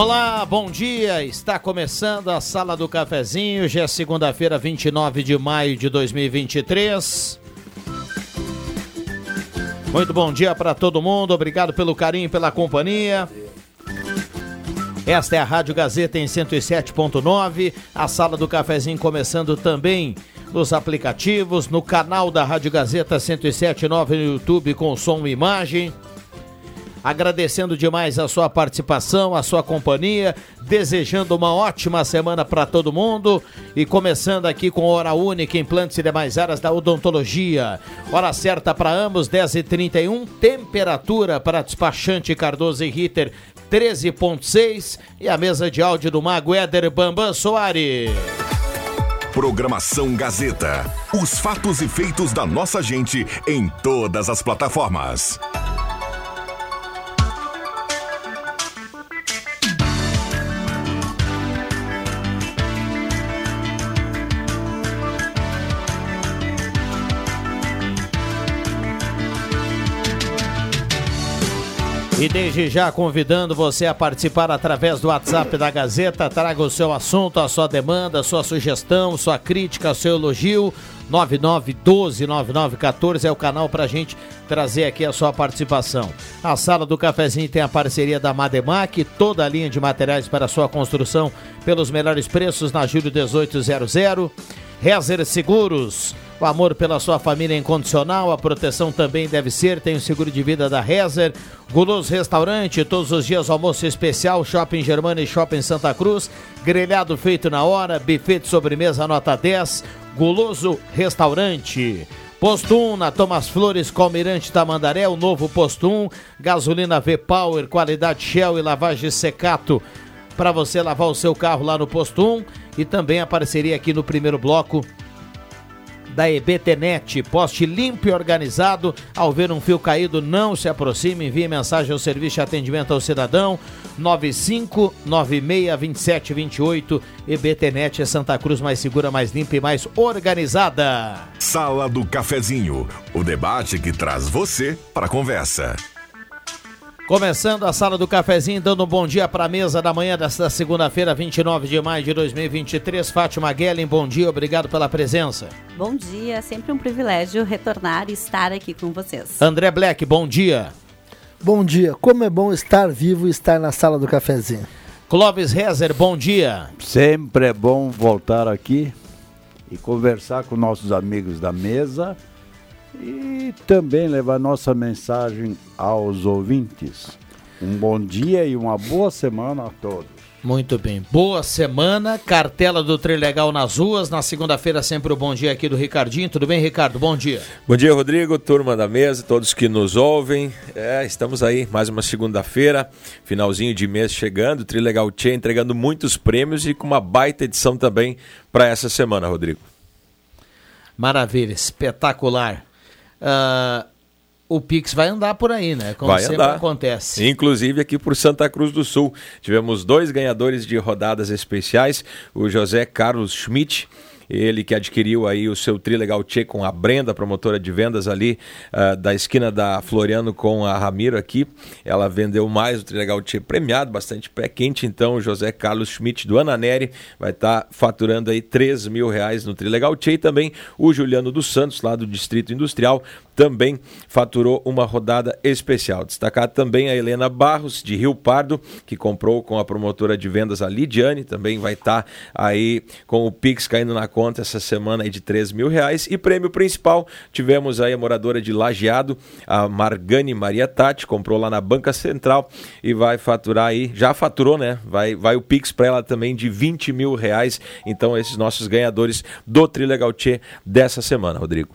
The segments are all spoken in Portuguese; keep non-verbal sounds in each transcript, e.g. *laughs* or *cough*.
Olá, bom dia. Está começando a Sala do Cafezinho. Já é segunda-feira, 29 de maio de 2023. Muito bom dia para todo mundo. Obrigado pelo carinho e pela companhia. Esta é a Rádio Gazeta em 107.9. A Sala do Cafezinho começando também nos aplicativos, no canal da Rádio Gazeta 107.9 no YouTube com som e imagem agradecendo demais a sua participação, a sua companhia, desejando uma ótima semana para todo mundo e começando aqui com hora única, implantes e demais áreas da odontologia. Hora certa para ambos, 10h31, temperatura para despachante Cardoso e Ritter 13.6 e a mesa de áudio do Mago Éder Bambam Soares. Programação Gazeta. Os fatos e feitos da nossa gente em todas as plataformas. E desde já convidando você a participar através do WhatsApp da Gazeta, traga o seu assunto, a sua demanda, a sua sugestão, sua crítica, seu elogio. 9912-9914 é o canal para a gente trazer aqui a sua participação. A sala do cafezinho tem a parceria da Mademac, toda a linha de materiais para sua construção pelos melhores preços na Júlio 1800. Rezer Seguros o amor pela sua família é incondicional, a proteção também deve ser. Tem o seguro de vida da Rezer. Guloso Restaurante, todos os dias almoço especial, Shopping Germana e Shopping Santa Cruz. Grelhado feito na hora, buffet de sobremesa nota 10. Guloso Restaurante. Posto 1 na Thomas Flores, Calmirante Tamandaré, o novo Posto 1. Gasolina V-Power, qualidade Shell e lavagem Secato para você lavar o seu carro lá no Posto 1. E também a parceria aqui no primeiro bloco da EBTnet. Poste limpo e organizado. Ao ver um fio caído, não se aproxime. Envie mensagem ao serviço de atendimento ao cidadão. 95962728. EBTnet é Santa Cruz mais segura, mais limpa e mais organizada. Sala do Cafezinho. O debate que traz você para a conversa. Começando a sala do cafezinho, dando um bom dia para a mesa da manhã desta segunda-feira, 29 de maio de 2023. Fátima Guellen, bom dia, obrigado pela presença. Bom dia, é sempre um privilégio retornar e estar aqui com vocês. André Black, bom dia. Bom dia, como é bom estar vivo e estar na sala do cafezinho. Clóvis Rezer, bom dia. Sempre é bom voltar aqui e conversar com nossos amigos da mesa e também levar nossa mensagem aos ouvintes. Um bom dia e uma boa semana a todos. Muito bem. Boa semana, cartela do Trilegal nas ruas. Na segunda-feira, sempre o bom dia aqui do Ricardinho. Tudo bem, Ricardo? Bom dia. Bom dia, Rodrigo, turma da mesa, todos que nos ouvem. É, estamos aí, mais uma segunda-feira, finalzinho de mês chegando. Trilegal Tchê entregando muitos prêmios e com uma baita edição também para essa semana, Rodrigo. Maravilha, espetacular. Uh, o Pix vai andar por aí, né? Como vai sempre andar. acontece. Inclusive aqui por Santa Cruz do Sul. Tivemos dois ganhadores de rodadas especiais, o José Carlos Schmidt Ele que adquiriu aí o seu Trilegal Tchê com a Brenda, promotora de vendas ali uh, da esquina da Floriano com a Ramiro aqui. Ela vendeu mais o Trilegal Tchê premiado, bastante pé quente. Então, o José Carlos Schmidt do Ananeri vai estar tá faturando aí 3 mil reais no Trilegal Tchê. E também o Juliano dos Santos, lá do Distrito Industrial, também faturou uma rodada especial. Destacar também a Helena Barros, de Rio Pardo, que comprou com a promotora de vendas a Lidiane, também vai estar tá aí com o Pix caindo na conta essa semana aí de 3 mil reais. E prêmio principal, tivemos aí a moradora de Lajeado, a Margane Maria Tati, comprou lá na Banca Central e vai faturar aí, já faturou, né? Vai, vai o Pix para ela também de 20 mil reais. Então, esses nossos ganhadores do Trilegal Tchê dessa semana, Rodrigo.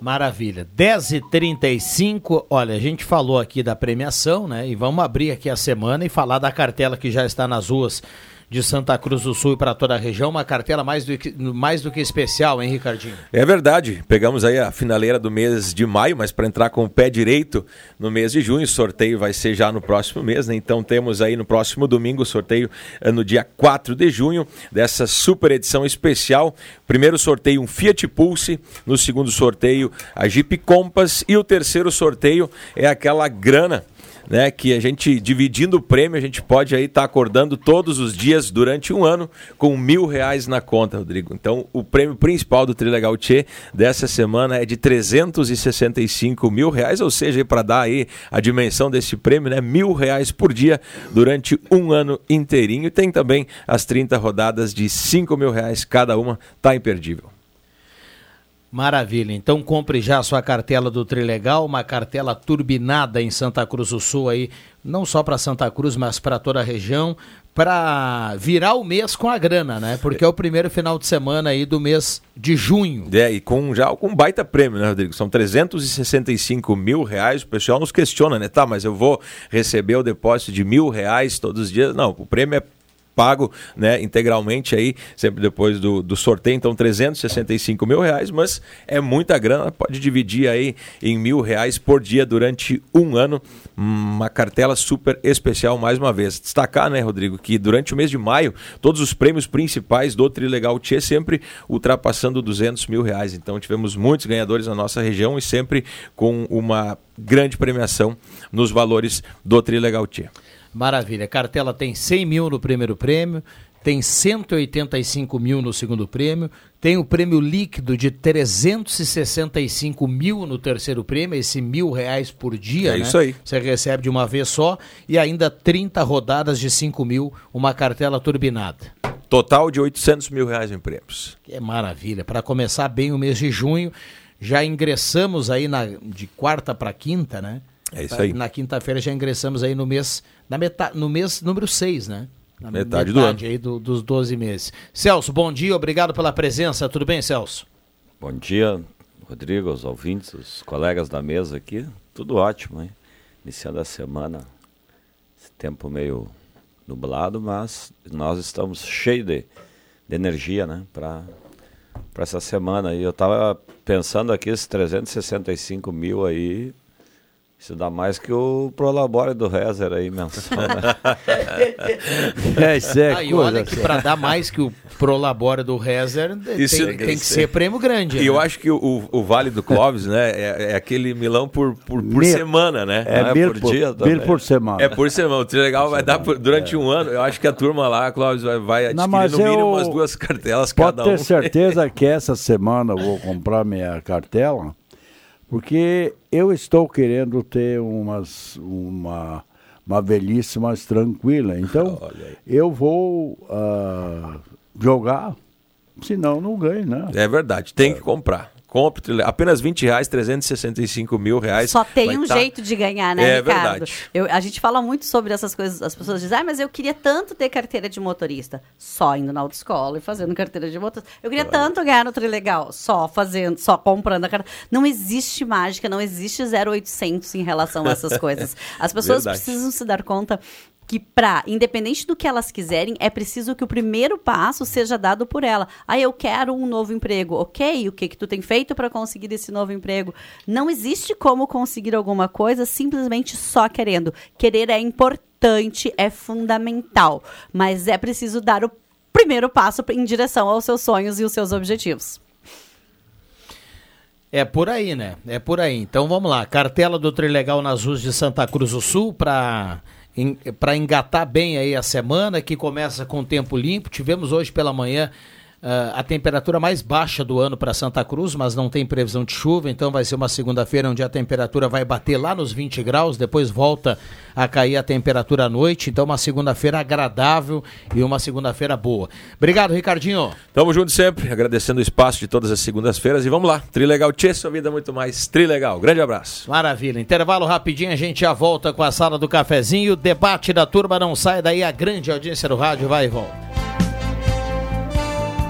Maravilha. 10h35, olha, a gente falou aqui da premiação, né? E vamos abrir aqui a semana e falar da cartela que já está nas ruas de Santa Cruz do Sul e para toda a região, uma cartela mais do, que, mais do que especial, hein, Ricardinho? É verdade. Pegamos aí a finaleira do mês de maio, mas para entrar com o pé direito no mês de junho, o sorteio vai ser já no próximo mês, né? Então temos aí no próximo domingo o sorteio eh, no dia 4 de junho dessa super edição especial. Primeiro sorteio um Fiat Pulse, no segundo sorteio a Jeep Compass e o terceiro sorteio é aquela grana né, que a gente, dividindo o prêmio, a gente pode aí estar tá acordando todos os dias durante um ano com mil reais na conta, Rodrigo. Então, o prêmio principal do Trilegal Tchê dessa semana é de 365 mil reais, ou seja, para dar aí a dimensão desse prêmio, né, mil reais por dia durante um ano inteirinho. Tem também as 30 rodadas de 5 mil reais cada uma, tá imperdível. Maravilha. Então compre já a sua cartela do Trilegal, uma cartela turbinada em Santa Cruz do Sul aí, não só para Santa Cruz, mas para toda a região, para virar o mês com a grana, né? Porque é o primeiro final de semana aí do mês de junho. É, e com já com baita prêmio, né, Rodrigo? São 365 mil reais. O pessoal nos questiona, né? Tá, mas eu vou receber o depósito de mil reais todos os dias. Não, o prêmio é pago né, integralmente aí, sempre depois do, do sorteio, então 365 mil reais, mas é muita grana, pode dividir aí em mil reais por dia durante um ano, uma cartela super especial mais uma vez. Destacar, né, Rodrigo, que durante o mês de maio, todos os prêmios principais do Trilegal Tchê sempre ultrapassando 200 mil reais, então tivemos muitos ganhadores na nossa região e sempre com uma grande premiação nos valores do Trilegal Tchê. Maravilha. Cartela tem 100 mil no primeiro prêmio, tem 185 mil no segundo prêmio, tem o prêmio líquido de 365 mil no terceiro prêmio, esse mil reais por dia, é né? isso aí. Você recebe de uma vez só e ainda 30 rodadas de 5 mil, uma cartela turbinada. Total de 800 mil reais em prêmios. Que maravilha. Para começar bem o mês de junho, já ingressamos aí na, de quarta para quinta, né? É isso aí. Na quinta-feira já ingressamos aí no mês, na metade, no mês número 6, né? Na metade, metade do ano. Aí do, dos 12 meses. Celso, bom dia, obrigado pela presença. Tudo bem, Celso? Bom dia, Rodrigo, os ouvintes, os colegas da mesa aqui. Tudo ótimo, hein? Iniciando a semana, esse tempo meio nublado, mas nós estamos cheios de, de energia, né? Para essa semana. E eu estava pensando aqui, esses 365 mil aí, isso dá mais que o Prolabore do Rezer aí mensal, *laughs* né? é, isso é ah, olha que para dar mais que o Prolabore do Rezer isso tem, tem, que ser prêmio grande. E né? eu acho que o, o Vale do Clóvis, né, é, é, aquele milão por, por, por semana, né? É, é mil por, dia Mil por semana. É por semana. O Trilegal vai dar por, durante é. um ano. Eu acho que a turma lá, Clóvis, vai, vai adquirir Não, no mínimo eu... umas duas cartelas Pode cada um. Pode ter certeza *laughs* que essa semana eu vou comprar minha cartela porque eu estou querendo ter umas, uma, uma velhice mais tranquila. Então, *laughs* eu vou uh, jogar, senão não ganho, né? É verdade, tem que comprar. Compre, apenas 20 reais, 365 mil reais. Só tem um tá... jeito de ganhar, né, é, Ricardo? Verdade. Eu, a gente fala muito sobre essas coisas, as pessoas dizem, ah, mas eu queria tanto ter carteira de motorista. Só indo na autoescola e fazendo carteira de motorista. Eu queria claro. tanto ganhar no Trilegal, só fazendo, só comprando a carteira. Não existe mágica, não existe 0800 em relação a essas coisas. *laughs* As pessoas verdade. precisam se dar conta que para, independente do que elas quiserem, é preciso que o primeiro passo seja dado por ela. Ah, eu quero um novo emprego. OK, o que que tu tem feito para conseguir esse novo emprego? Não existe como conseguir alguma coisa simplesmente só querendo. Querer é importante, é fundamental, mas é preciso dar o primeiro passo em direção aos seus sonhos e os seus objetivos. É por aí, né? É por aí. Então vamos lá. Cartela do Trilegal nas ruas de Santa Cruz do Sul para para engatar bem aí a semana que começa com tempo limpo. Tivemos hoje pela manhã Uh, a temperatura mais baixa do ano para Santa Cruz, mas não tem previsão de chuva, então vai ser uma segunda-feira onde a temperatura vai bater lá nos 20 graus, depois volta a cair a temperatura à noite, então uma segunda-feira agradável e uma segunda-feira boa. Obrigado, Ricardinho. Tamo junto sempre, agradecendo o espaço de todas as segundas-feiras e vamos lá. Trilegal Tchê, sua vida muito mais Trilegal. Grande abraço. Maravilha. Intervalo rapidinho, a gente já volta com a sala do cafezinho, debate da turma, não sai daí, a grande audiência do rádio vai e volta.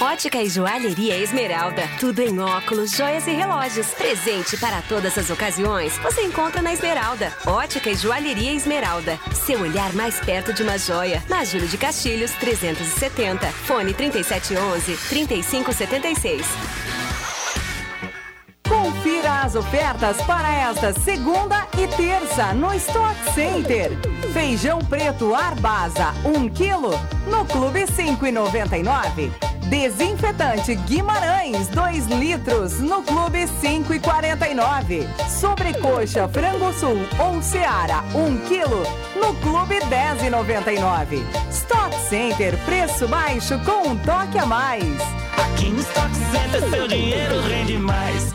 Ótica e Joalheria Esmeralda. Tudo em óculos, joias e relógios. Presente para todas as ocasiões. Você encontra na Esmeralda. Ótica e Joalheria Esmeralda. Seu olhar mais perto de uma joia. Na Júlio de Castilhos, 370. Fone 3711 3576. Confira as ofertas para esta segunda e terça no Stock Center. Feijão preto Arbasa, 1 kg, no Clube 5,99. Desinfetante Guimarães, 2 litros, no Clube 5,49. Sobrecoxa Frango Sul ou Seara, 1 kg, no Clube 10,99. Stock Center, preço baixo com um toque a mais. Aqui no Stock Center, seu dinheiro rende mais.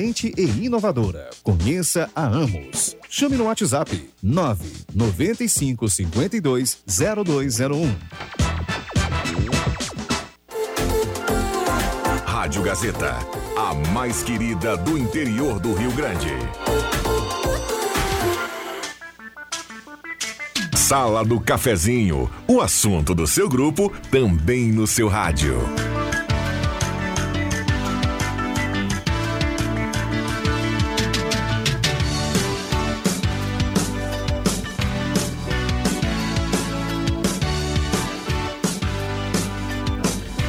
e inovadora. Conheça a Amos. Chame no WhatsApp 995 52 0201. Rádio Gazeta, a mais querida do interior do Rio Grande. Sala do Cafezinho, o assunto do seu grupo também no seu rádio.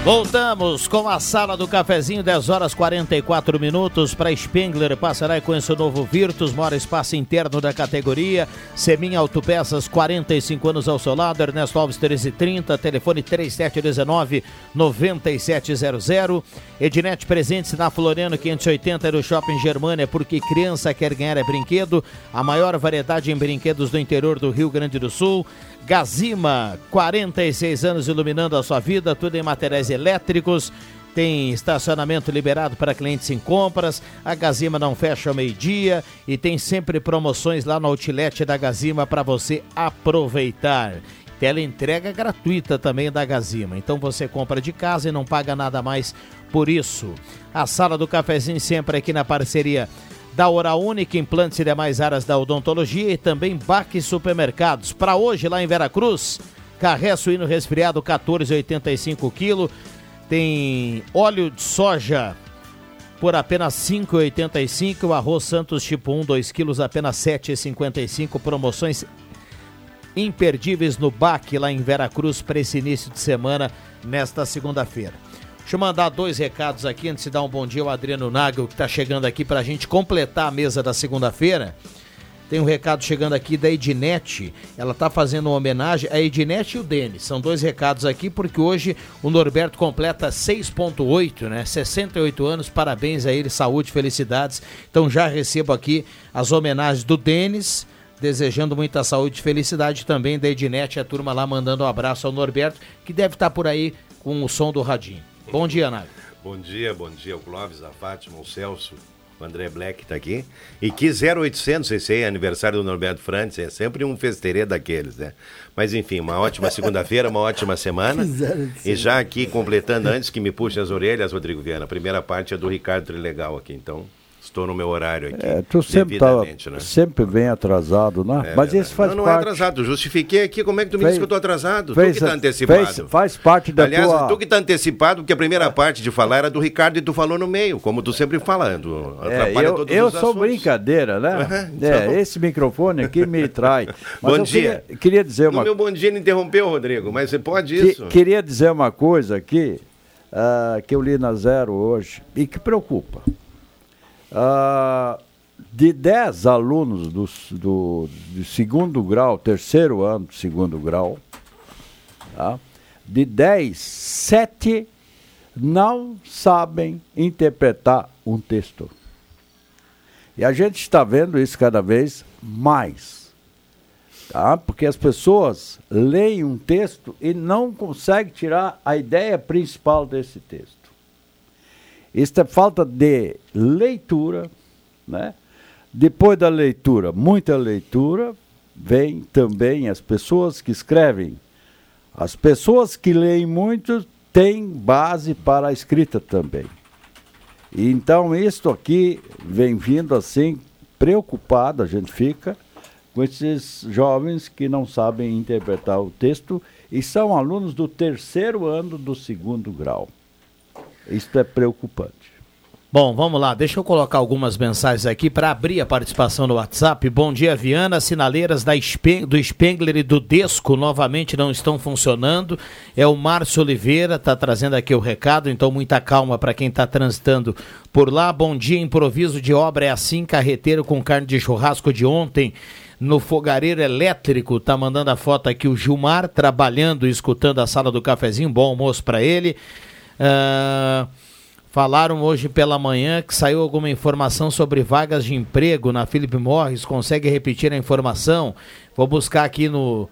Voltamos com a sala do cafezinho, 10 horas 44 minutos para Spengler. Passará com esse novo Virtus, maior espaço interno da categoria. Semin Autopeças, 45 anos ao seu lado. Ernesto Alves 1330, telefone 3719-9700. Ednet presente na Floriano 580 no Shopping Germânia, porque criança quer ganhar é brinquedo. A maior variedade em brinquedos do interior do Rio Grande do Sul. Gazima, 46 anos iluminando a sua vida, tudo em materiais elétricos. Tem estacionamento liberado para clientes em compras. A Gazima não fecha ao meio-dia e tem sempre promoções lá no outlet da Gazima para você aproveitar. Tela entrega gratuita também da Gazima. Então você compra de casa e não paga nada mais por isso. A sala do cafezinho sempre aqui na parceria da Hora Única, implantes e demais áreas da odontologia e também Baque Supermercados. Para hoje, lá em Veracruz, carré suíno resfriado 14,85 kg. Tem óleo de soja por apenas 5,85. O arroz Santos tipo 1, 2 quilos, apenas 7,55. Promoções imperdíveis no Baque, lá em Veracruz, para esse início de semana, nesta segunda-feira. Deixa eu mandar dois recados aqui antes de dar um bom dia ao Adriano Nagel, que está chegando aqui para a gente completar a mesa da segunda-feira. Tem um recado chegando aqui da Ednet. Ela está fazendo uma homenagem a Ednet e o Denis. São dois recados aqui, porque hoje o Norberto completa 6,8, né? 68 anos. Parabéns a ele, saúde, felicidades. Então já recebo aqui as homenagens do Denis. Desejando muita saúde e felicidade também da Ednet, a turma lá mandando um abraço ao Norberto, que deve estar por aí com o som do radinho. Bom dia, Nário. Bom dia, bom dia ao Clóvis, a Fátima, o Celso, o André Black está aqui. E que 0800, esse aí é aniversário do Norberto Frantes, é sempre um festeirê daqueles, né? Mas enfim, uma ótima segunda-feira, uma ótima semana. *laughs* E já aqui completando, antes que me puxem as orelhas, Rodrigo Viana, a primeira parte é do Ricardo Trilegal aqui, então estou no meu horário aqui. É, tu sempre, tá, né? sempre vem atrasado, né? É Mas esse faz não, não parte. é atrasado. Justifiquei aqui. Como é que tu me Fez- disse que eu tô atrasado? fez- tu que tá antecipado. fez- faz parte da Aliás, tua- tu que tá antecipado, porque a primeira parte de falar era do Ricardo e tu falou no meio, como tu sempre falando. É, Atrapalha eu todos eu os sou assuntos. brincadeira, né? É, então. esse microfone aqui me trai. *laughs* Mas Bom eu dia. Queria, queria dizer No uma meu bom dia ele interrompeu, Rodrigo, mas você pode que- isso? queria dizer uma coisa aqui ah, que eu li na Zero hoje e que preocupa. Ah, de 10 alunos do, do, do segundo grau, terceiro ano do segundo grau, tá? de 10, 7 não sabem interpretar um texto. E a gente está vendo isso cada vez mais. Tá? Porque as pessoas leem um texto e não conseguem tirar a ideia principal desse texto. É falta de leitura, né? Depois da leitura, muita leitura, vem também as pessoas que escrevem. As pessoas que leem muito têm base para a escrita também. Então, isto aqui vem vindo assim, preocupado, a gente fica com esses jovens que não sabem interpretar o texto e são alunos do terceiro ano do segundo grau. Isto é preocupante. Bom, vamos lá, deixa eu colocar algumas mensagens aqui para abrir a participação no WhatsApp. Bom dia, Viana. Sinaleiras da do Spengler e do Desco novamente não estão funcionando. É o Márcio Oliveira, tá trazendo aqui o recado, então muita calma para quem está transitando por lá. Bom dia, improviso de obra é assim, carreteiro com carne de churrasco de ontem. No fogareiro elétrico, tá mandando a foto aqui o Gilmar, trabalhando e escutando a sala do cafezinho. Bom almoço para ele. Ah, Falaram hoje pela manhã que saiu alguma informação sobre vagas de emprego na Philip Morris. Consegue repetir a informação? Vou buscar aqui no-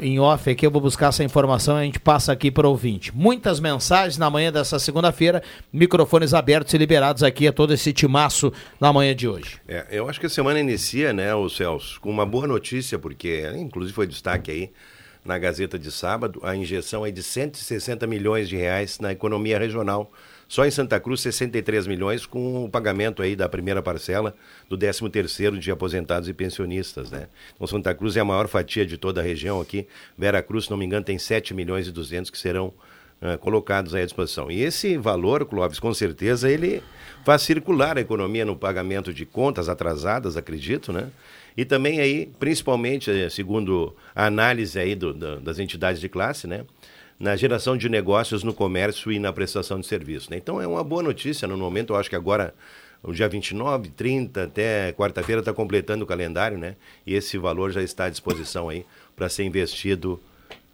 em off aqui, eu vou buscar essa informação e a gente passa aqui para o ouvinte. Muitas mensagens na manhã dessa segunda-feira, microfones abertos e liberados aqui a todo esse timaço na manhã de hoje. É, eu acho que a semana inicia, né, o Celso, com uma boa notícia, porque inclusive foi destaque aí na Gazeta de sábado, a injeção é de 160 milhões de reais na economia regional. Só em Santa Cruz, 63 milhões, com o pagamento aí da primeira parcela do 13º de aposentados e pensionistas, né? Então, Santa Cruz é a maior fatia de toda a região aqui. Vera Cruz, se não me engano, tem 7 milhões e 200 que serão ah, colocados à disposição. E esse valor, Clóvis, com certeza, ele faz circular a economia no pagamento de contas atrasadas, acredito, né? E também aí, principalmente, eh, segundo a análise aí do- da- das entidades de classe, né? na geração de negócios no comércio e na prestação de serviço. Né? Então é uma boa notícia no momento, eu acho que agora o dia 29, 30 até quarta-feira está completando o calendário, né? E esse valor já está à disposição aí para ser investido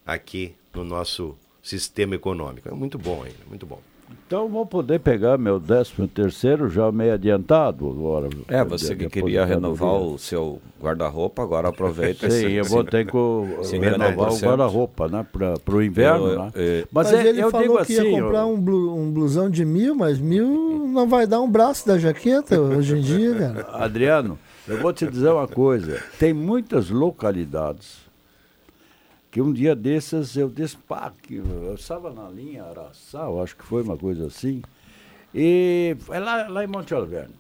aqui no nosso sistema econômico. É muito bom ainda, muito bom. Então vou poder pegar meu 13 terceiro já meio adiantado agora. É, você que queria renovar o seu guarda-roupa, agora aproveita. Sim, esse- eu vou ter que *laughs* renovar o 50%. guarda-roupa, né? Para o inverno, Eu- né? eu- Mas, Mas é- ele eu falou digo que ia assim, comprar eu- um, blu- um blusão de mil, mas mil não vai dar um braço da jaqueta hoje em dia, cara. Adriano, eu vou te dizer uma coisa. Tem muitas localidades que um dia desses eu disse, pá, que eu estava na linha Araçá, eu acho que foi uma coisa assim, e é lá, lá em Monte Alverne.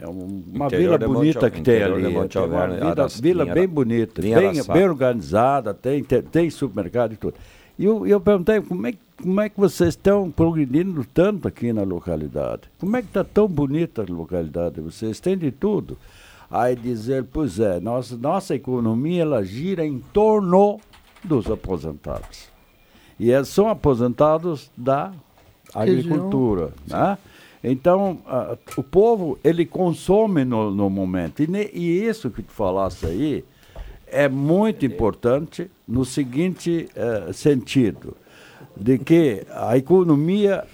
É um- uma vila Monte bonita Al- que tem ali. Monte tem uma vila, Araçá, vila bem bonita, bem, bem organizada, tem, tem, tem supermercado e tudo. E eu, eu perguntei, como é, que- como é que vocês estão progredindo tanto aqui na localidade? Como é que está tão bonita a localidade? Vocês têm de tudo. Aí dizer, pois é, nossa, nossa economia ela gira em torno dos aposentados. E eles são aposentados da agricultura. Né? Então, ah, o povo, ele consome no, no momento. E, ne- e isso que tu falaste aí é muito importante no seguinte eh, sentido, de que a economia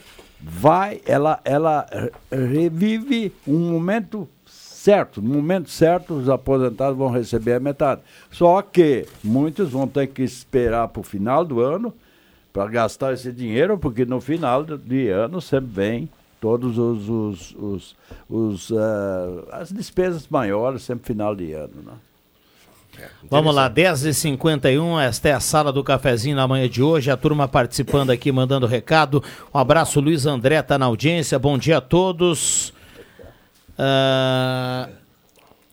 vai, ela, ela re- revive um momento certo, no momento certo os aposentados vão receber a metade. Só que muitos vão ter que esperar para o final do ano para gastar esse dinheiro, porque no final do- de ano sempre vem todos os, os, os, os, ah, as despesas maiores sempre final de ano, né? Vamos lá, 10h51, esta é a sala do cafezinho na manhã de hoje, a turma participando aqui, mandando recado. Um abraço, Luiz André tá na audiência, bom dia a todos. Ah,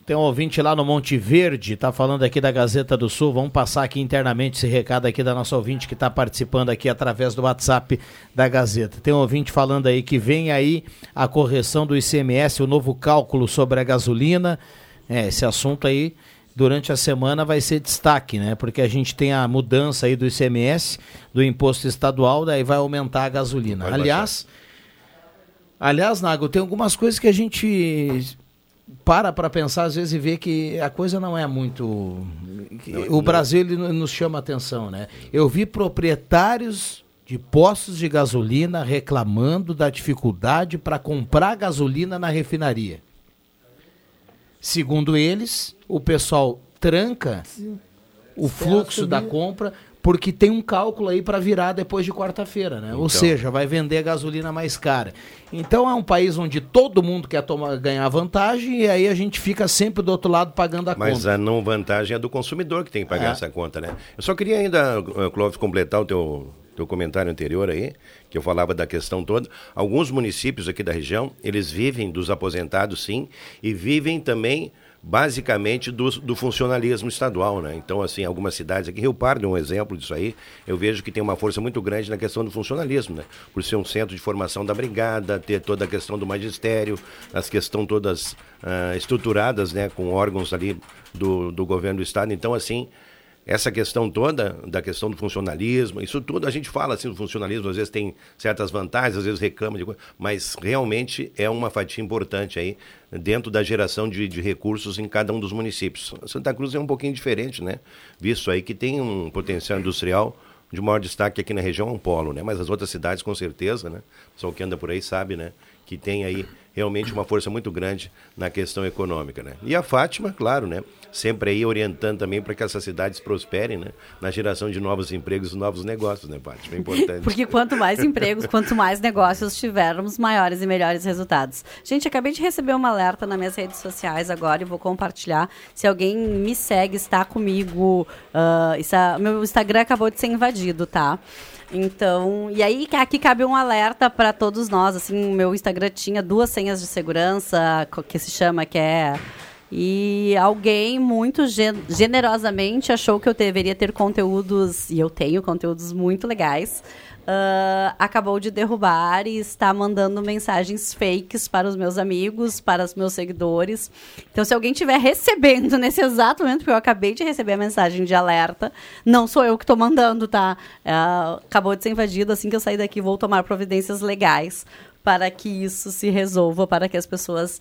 tem um ouvinte lá no Monte Verde, tá falando aqui da Gazeta do Sul. Vamos passar aqui internamente esse recado aqui da nossa ouvinte que está participando aqui através do WhatsApp da Gazeta. Tem um ouvinte falando aí que vem aí a correção do ICMS, o novo cálculo sobre a gasolina. É, esse assunto aí durante a semana vai ser destaque, né? Porque a gente tem a mudança aí do ICMS, do imposto estadual, daí vai aumentar a gasolina. Vai Aliás, aliás, Nago, tem algumas coisas que a gente para para pensar às vezes e vê que a coisa não é muito Não, o. Brasil nos chama atenção, né? Eu vi proprietários de postos de gasolina reclamando da dificuldade para comprar gasolina na refinaria. Segundo eles, o pessoal tranca o fluxo da compra porque tem um cálculo aí para virar depois de quarta-feira, né? Ou Então. seja, vai vender a gasolina mais cara. Então é um país onde todo mundo quer tomar, ganhar vantagem e aí a gente fica sempre do outro lado pagando a Mas conta. a não vantagem é do consumidor que tem que pagar É. essa conta, né? Eu só queria ainda, eh, Clóvis, completar o teu, teu comentário anterior aí, que eu falava da questão toda. Alguns municípios aqui da região, eles vivem dos aposentados, sim, e vivem também basicamente do, do funcionalismo estadual, né? Então, assim, algumas cidades aqui, Rio Pardo é um exemplo disso aí, eu vejo que tem uma força muito grande na questão do funcionalismo, né? Por ser um centro de formação da brigada, ter toda a questão do magistério, as questões todas ah, estruturadas, né? Com órgãos ali do, do governo do estado. Então, assim, essa questão toda da questão do funcionalismo, isso tudo a gente fala assim do funcionalismo, às vezes tem certas vantagens, às vezes reclama de coisa, mas realmente é uma fatia importante aí dentro da geração de, de recursos em cada um dos municípios. Santa Cruz é um pouquinho diferente, né? Visto aí que tem um potencial industrial de maior destaque aqui na região é um polo, né? Mas as outras cidades com certeza, né? Pessoal que anda por aí sabe, né? Que tem aí realmente uma força muito grande na questão econômica, né? E a Fátima, claro, né? Sempre aí orientando também para que essas cidades prosperem, né? Na geração de novos empregos e novos negócios, né, Fátima? É importante. Porque quanto mais *laughs* empregos, quanto mais negócios tivermos, maiores e melhores resultados. Gente, acabei de receber um alerta nas minhas redes sociais agora e vou compartilhar. Se alguém me segue, está comigo. ah, isso é- meu Instagram acabou de ser invadido, tá? Então, e aí aqui cabe um alerta para todos nós. Assim, meu Instagram tinha duas senhas de segurança, que se chama, que é e alguém muito gen- generosamente achou que eu deveria ter conteúdos, e eu tenho conteúdos muito legais, ah, acabou de derrubar e está mandando mensagens fakes para os meus amigos, para os meus seguidores. Então, se alguém estiver recebendo nesse exato momento, porque eu acabei de receber a mensagem de alerta, não sou eu que estou mandando, tá? Ah, acabou de ser invadido. Assim que eu sair daqui, vou tomar providências legais para que isso se resolva, para que as pessoas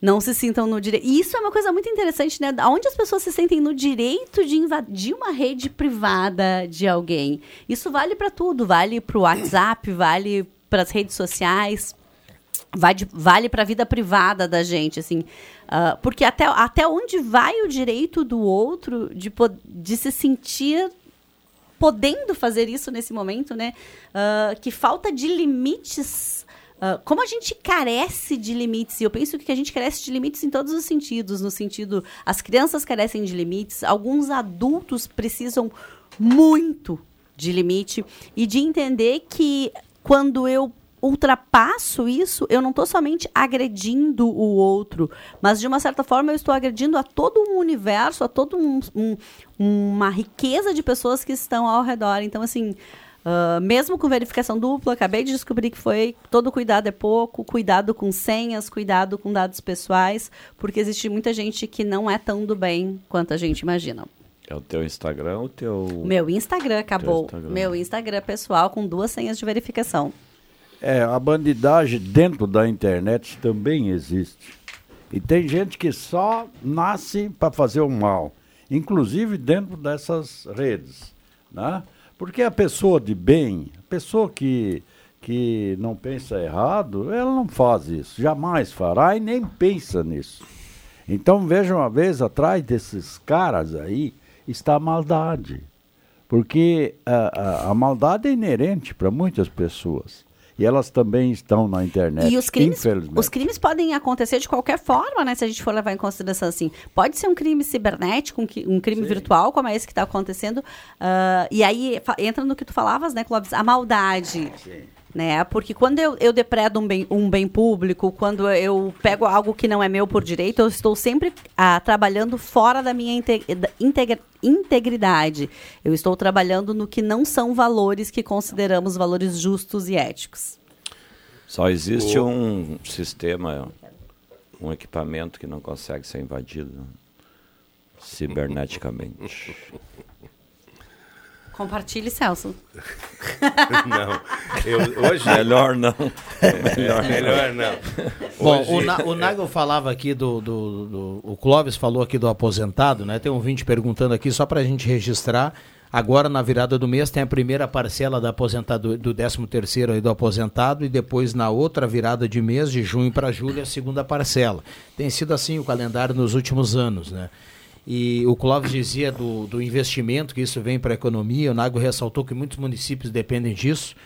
não se sintam no direito. E isso é uma coisa muito interessante, né? Onde as pessoas se sentem no direito de invadir uma rede privada de alguém. Isso vale para tudo, vale para o WhatsApp, vale para as redes sociais, vale, vale para a vida privada da gente, assim. Ah, porque até, até onde vai o direito do outro de, de se sentir podendo fazer isso nesse momento, né? Ah, que falta de limites. Ah, como a gente carece de limites, e eu penso que a gente carece de limites em todos os sentidos, no sentido, as crianças carecem de limites, alguns adultos precisam muito de limite e de entender que quando eu ultrapasso isso, eu não estou somente agredindo o outro, mas de uma certa forma eu estou agredindo a todo um universo, a todo um, um- uma riqueza de pessoas que estão ao redor. Então, assim, ah, mesmo com verificação dupla, acabei de descobrir que foi todo cuidado é pouco, cuidado com senhas, cuidado com dados pessoais, porque existe muita gente que não é tão do bem quanto a gente imagina. É o teu Instagram ou o teu. Meu Instagram acabou. Instagram. Meu Instagram pessoal com duas senhas de verificação. É, a bandidagem dentro da internet também existe. E tem gente que só nasce para fazer o mal, inclusive dentro dessas redes. Né? Porque a pessoa de bem, a pessoa que, que não pensa errado, ela não faz isso, jamais fará e nem pensa nisso. Então veja uma vez atrás desses caras aí está a maldade. Porque a, a, a maldade é inerente para muitas pessoas. E elas também estão na internet, E os crimes, os crimes podem acontecer de qualquer forma, né? Se a gente for levar em consideração assim. Pode ser um crime cibernético, um, um crime virtual, como é esse que está acontecendo. ah, e aí entra no que tu falavas, né, Clóvis? A maldade. Né? Porque quando eu, eu depredo um bem, um bem público, quando eu pego algo que não é meu por direito, eu estou sempre ah, trabalhando fora da minha integra- integridade. Eu estou trabalhando no que não são valores que consideramos valores justos e éticos. Só existe O- um sistema, um equipamento que não consegue ser invadido ciberneticamente. *laughs* Compartilhe, Celso. *laughs* Não. Eu, hoje... Melhor não. Melhor, melhor não. Bom, Hoje- o, Na, o Nagel falava aqui do, do, do- O Clóvis falou aqui do aposentado, né? Tem um ouvinte perguntando aqui, só para a gente registrar. Agora, na virada do mês, tem a primeira parcela da aposentado, do 13 terceiro aí do aposentado e depois, na outra virada de mês, de junho para julho, a segunda parcela. Tem sido assim o calendário nos últimos anos, né? E o Clóvis dizia do, do investimento, que isso vem para a economia. O Nago ressaltou que muitos municípios dependem disso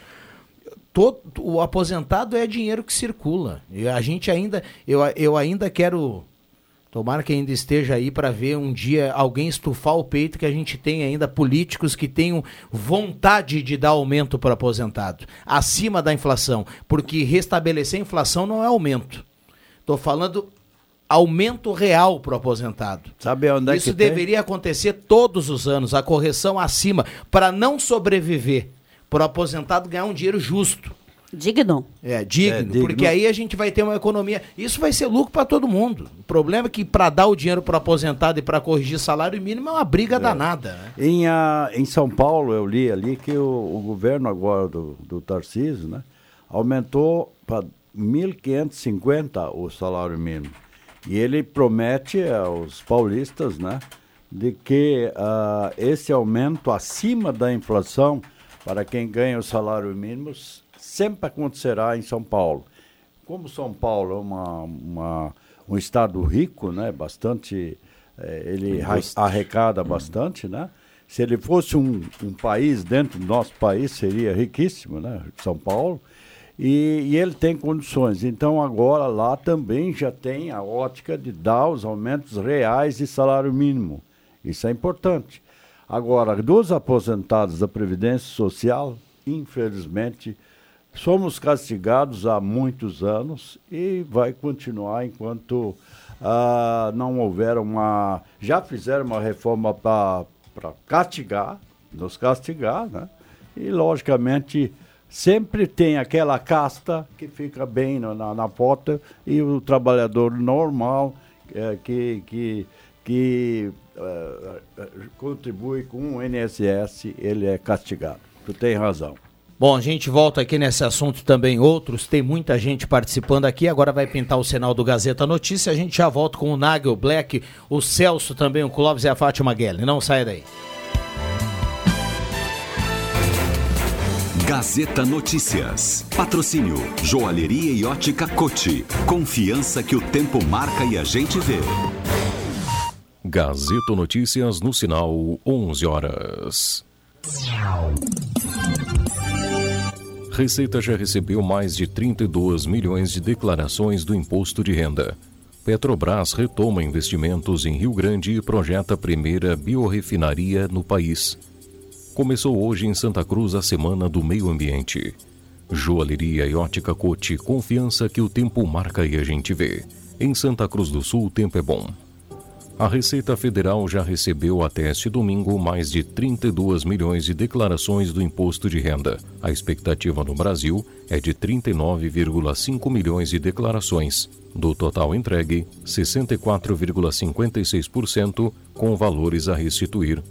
todo, o aposentado é dinheiro que circula. E a gente ainda, eu, eu ainda quero, tomara que ainda esteja aí para ver um dia alguém estufar o peito que a gente tem ainda políticos que tenham vontade de dar aumento para aposentado, acima da inflação, porque restabelecer a inflação não é aumento. Estou falando aumento real para o aposentado. Sabe onde é Isso que tem? deveria acontecer todos os anos, a correção acima, para não sobreviver, para o aposentado ganhar um dinheiro justo. Digno. É, digno, É, digno. porque aí a gente vai ter uma economia. Isso vai ser lucro para todo mundo. O problema é que para dar o dinheiro para aposentado e para corrigir salário mínimo é uma briga danada. Né? Em, ah, em São Paulo, eu li ali que o, o governo agora do, do Tarcísio, né, aumentou para 1.550 o salário mínimo. E ele promete aos paulistas, né, de que ah, esse aumento acima da inflação para quem ganha o salário mínimo sempre acontecerá em São Paulo. Como São Paulo é uma, uma- um estado rico, né, bastante, eh, ele arrecada bastante, né? Se ele fosse um, um país dentro do nosso país, seria riquíssimo, né? São Paulo. E, e ele tem condições. Então, agora lá também já tem a ótica de dar os aumentos reais de salário mínimo. Isso é importante. Agora, dos aposentados da Previdência Social, infelizmente, somos castigados há muitos anos e vai continuar enquanto ah, não houver uma. Já fizeram uma reforma para castigar, nos castigar, né? E, logicamente, sempre tem aquela casta que fica bem na, na, na porta e o trabalhador normal eh, que, que, que eh, eh, contribui com o INSS, ele é castigado. Tu tem razão. Bom, a gente volta aqui nesse assunto também outros. Tem muita gente participando aqui. Agora vai pintar o sinal do Gazeta Notícia. A gente já volta com o Nagel Black, o Celso também, o Clóvis e a Fátima Guelli. Não saia daí. Gazeta Notícias. Patrocínio Joalheria e Ótica Cote. Confiança que o tempo marca e a gente vê. Gazeta Notícias no sinal 11 horas. Receita já recebeu mais de 32 milhões de declarações do imposto de renda. Petrobras retoma investimentos em Rio Grande e projeta a primeira biorefinaria no país. Começou hoje em Santa Cruz a Semana do Meio Ambiente. Joalheria e ótica Cote, confiança que o tempo marca e a gente vê. Em Santa Cruz do Sul, o tempo é bom. A Receita Federal já recebeu até este domingo mais de 32 milhões de declarações do imposto de renda. A expectativa no Brasil é de 39,5 milhões de declarações. Do total entregue, 64,56% com valores a restituir,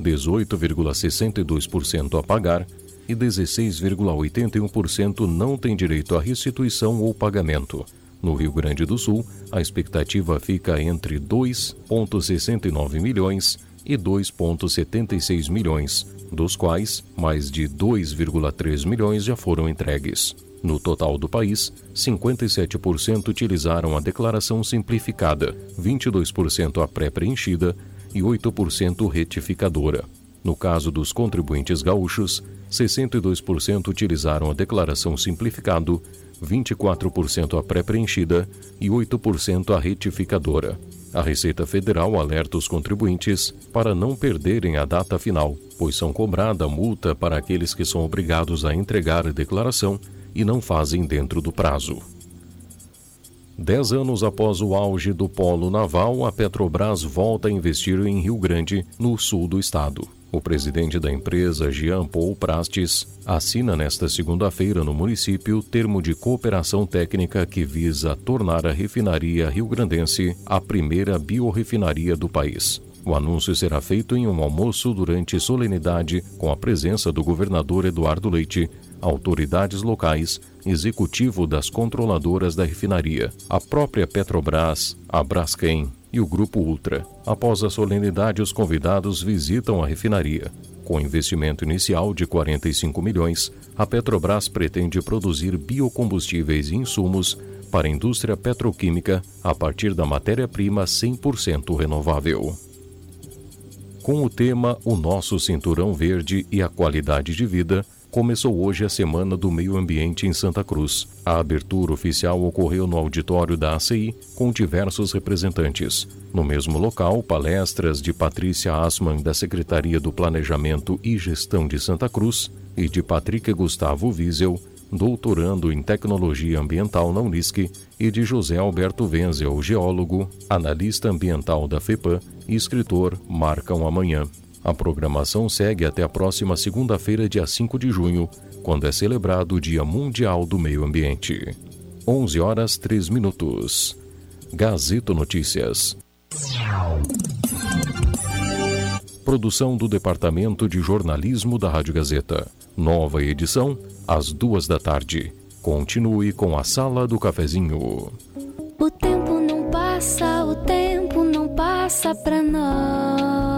18,62% a pagar e 16,81% não tem direito à restituição ou pagamento. No Rio Grande do Sul, a expectativa fica entre 2,69 milhões e 2,76 milhões, dos quais mais de 2,3 milhões já foram entregues. No total do país, 57% utilizaram a declaração simplificada, 22% a pré-preenchida e 8% retificadora. No caso dos contribuintes gaúchos, 62% utilizaram a declaração simplificado, 24% a pré-preenchida e 8% a retificadora. A Receita Federal alerta os contribuintes para não perderem a data final, pois são cobrada multa para aqueles que são obrigados a entregar a declaração e não fazem dentro do prazo. Dez anos após o auge do polo naval, a Petrobras volta a investir em Rio Grande, no sul do estado. O presidente da empresa, Jean Paul Prastes, assina nesta segunda-feira no município termo de cooperação técnica que visa tornar a refinaria rio-grandense a primeira biorefinaria do país. O anúncio será feito em um almoço durante solenidade com a presença do governador Eduardo Leite, autoridades locais, executivo das controladoras da refinaria, a própria Petrobras, a Braskem e o Grupo Ultra. Após a solenidade, os convidados visitam a refinaria. Com investimento inicial de 45 milhões, a Petrobras pretende produzir biocombustíveis e insumos para a indústria petroquímica a partir da matéria-prima 100% renovável. Com o tema O Nosso Cinturão Verde e a Qualidade de Vida, começou hoje a Semana do Meio Ambiente em Santa Cruz. A abertura oficial ocorreu no auditório da ACI com diversos representantes. No mesmo local, palestras de Patrícia Asman, da Secretaria do Planejamento e Gestão de Santa Cruz, e de Patrick Gustavo Wiesel, doutorando em Tecnologia Ambiental na Unisc, e de José Alberto Wenzel, geólogo, analista ambiental da FEPAM e escritor, marcam amanhã. A programação segue até a próxima segunda-feira, dia 5 de junho, quando é celebrado o Dia Mundial do Meio Ambiente. 11 horas 3 minutos. Gazeta Notícias. Produção do Departamento de Jornalismo da Rádio Gazeta. Nova edição, às duas da tarde. Continue com a Sala do Cafezinho. O tempo não passa, o tempo não passa pra nós.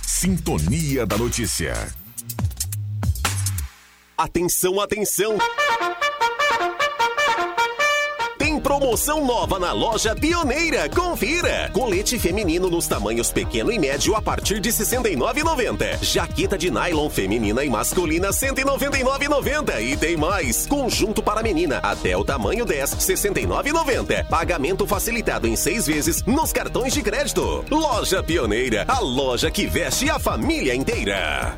Sintonia da Notícia. Atenção, atenção! Promoção nova na loja Pioneira. Confira! Colete feminino nos tamanhos pequeno e médio a partir de R$ 69,90. Jaqueta de nylon feminina e masculina R$ 199,90. E tem mais! Conjunto para menina até o tamanho 10, R$ 69,90. Pagamento facilitado em seis vezes nos cartões de crédito. Loja Pioneira, a loja que veste a família inteira.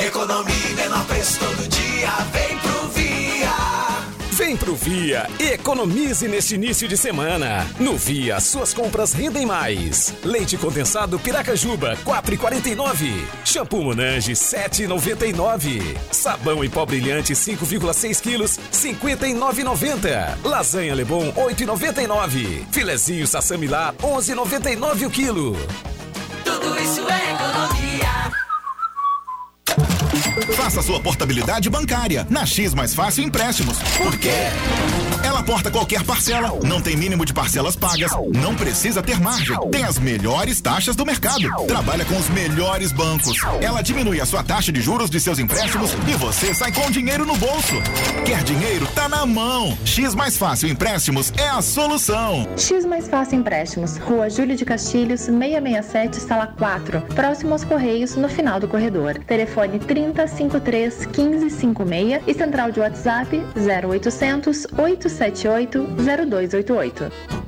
Economia e menor preço todo dia, vem pro Via. Vem pro Via e economize neste início de semana. No Via, suas compras rendem mais. Leite condensado Piracajuba, 4,49. Shampoo Monange, 7,99. Sabão em pó brilhante, 5,6 quilos, 59,90. Lasanha Lebon, 8,99. Filezinho Sassamilar, 11,99 o quilo. Tudo isso é economia. Faça sua portabilidade bancária na X Mais Fácil Empréstimos. Por quê? Ela porta qualquer parcela, não tem mínimo de parcelas pagas, não precisa ter margem, tem as melhores taxas do mercado, trabalha com os melhores bancos. Ela diminui a sua taxa de juros de seus empréstimos e você sai com dinheiro no bolso. Quer dinheiro? Tá na mão. X Mais Fácil Empréstimos é a solução. X Mais Fácil Empréstimos, Rua Júlio de Castilhos, 667, sala 4, próximo aos Correios, no final do corredor. Telefone 3053 1556 e central de WhatsApp 0800 878 0288.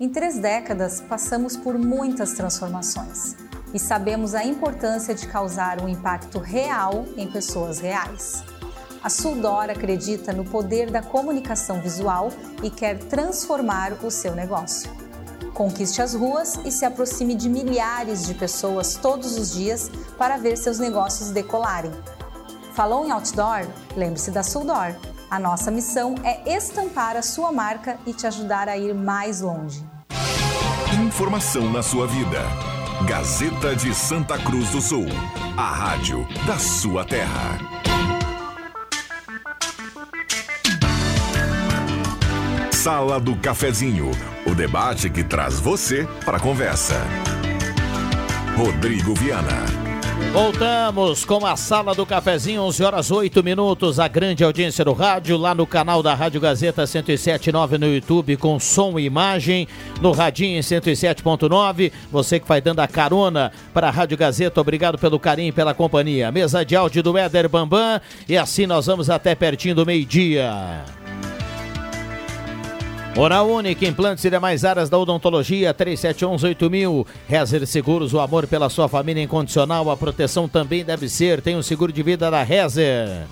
Em três décadas, passamos por muitas transformações e sabemos a importância de causar um impacto real em pessoas reais. A Suldor acredita no poder da comunicação visual e quer transformar o seu negócio. Conquiste as ruas e se aproxime de milhares de pessoas todos os dias para ver seus negócios decolarem. Falou em outdoor? Lembre-se da Suldor. A nossa missão é estampar a sua marca e te ajudar a ir mais longe. Informação na sua vida. Gazeta de Santa Cruz do Sul. A rádio da sua terra. Sala do Cafezinho. O debate que traz você para a conversa. Rodrigo Viana. Voltamos com a Sala do Cafezinho, 11 horas 8 minutos. A grande audiência do rádio, lá no canal da Rádio Gazeta 107.9 no YouTube, com som e imagem. No Radinho em 107.9. Você que vai dando a carona para a Rádio Gazeta, obrigado pelo carinho e pela companhia. Mesa de áudio do Éder Bambam. E assim nós vamos até pertinho do meio-dia. Oral Única, implantes e demais áreas da odontologia, 3711-8000. Rezer Seguros, o amor pela sua família incondicional, a proteção também deve ser. Tem o seguro de vida da Rezer.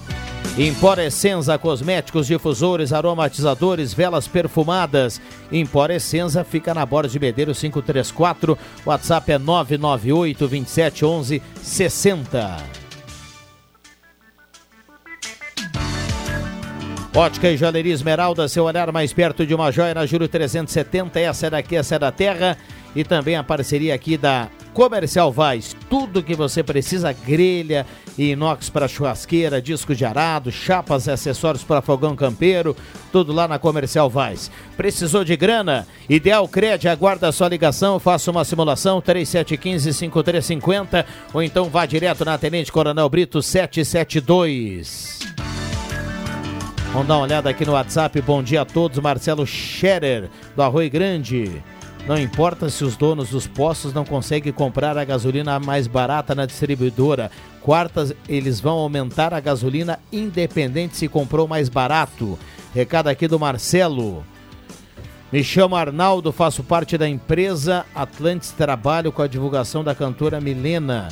Impor Essenza, cosméticos, difusores, aromatizadores, velas perfumadas. Impor Essenza fica na Borda de Medeiros 534. WhatsApp é 998 27 11 60. Ótica e Joalheria Esmeralda, seu olhar mais perto de uma joia na Júlio 370. Essa é daqui, essa é da terra. e também a parceria aqui da Comercial Vaz. Tudo que você precisa, grelha e inox para churrasqueira, disco de arado, chapas e acessórios para fogão campeiro, tudo lá na Comercial Vaz. Precisou de grana? Ideal Cred, aguarda a sua ligação, faça uma simulação 3715-5350 ou então vá direto na Tenente Coronel Brito 772. Vamos dar uma olhada aqui no WhatsApp. Bom dia a todos. Marcelo Scherer, do Arroio Grande. Não importa se os donos dos postos não conseguem comprar a gasolina mais barata na distribuidora. Quartas, eles vão aumentar a gasolina independente se comprou mais barato. Recado aqui do Marcelo. Me chamo Arnaldo, faço parte da empresa Atlantis Trabalho com a divulgação da cantora Milena.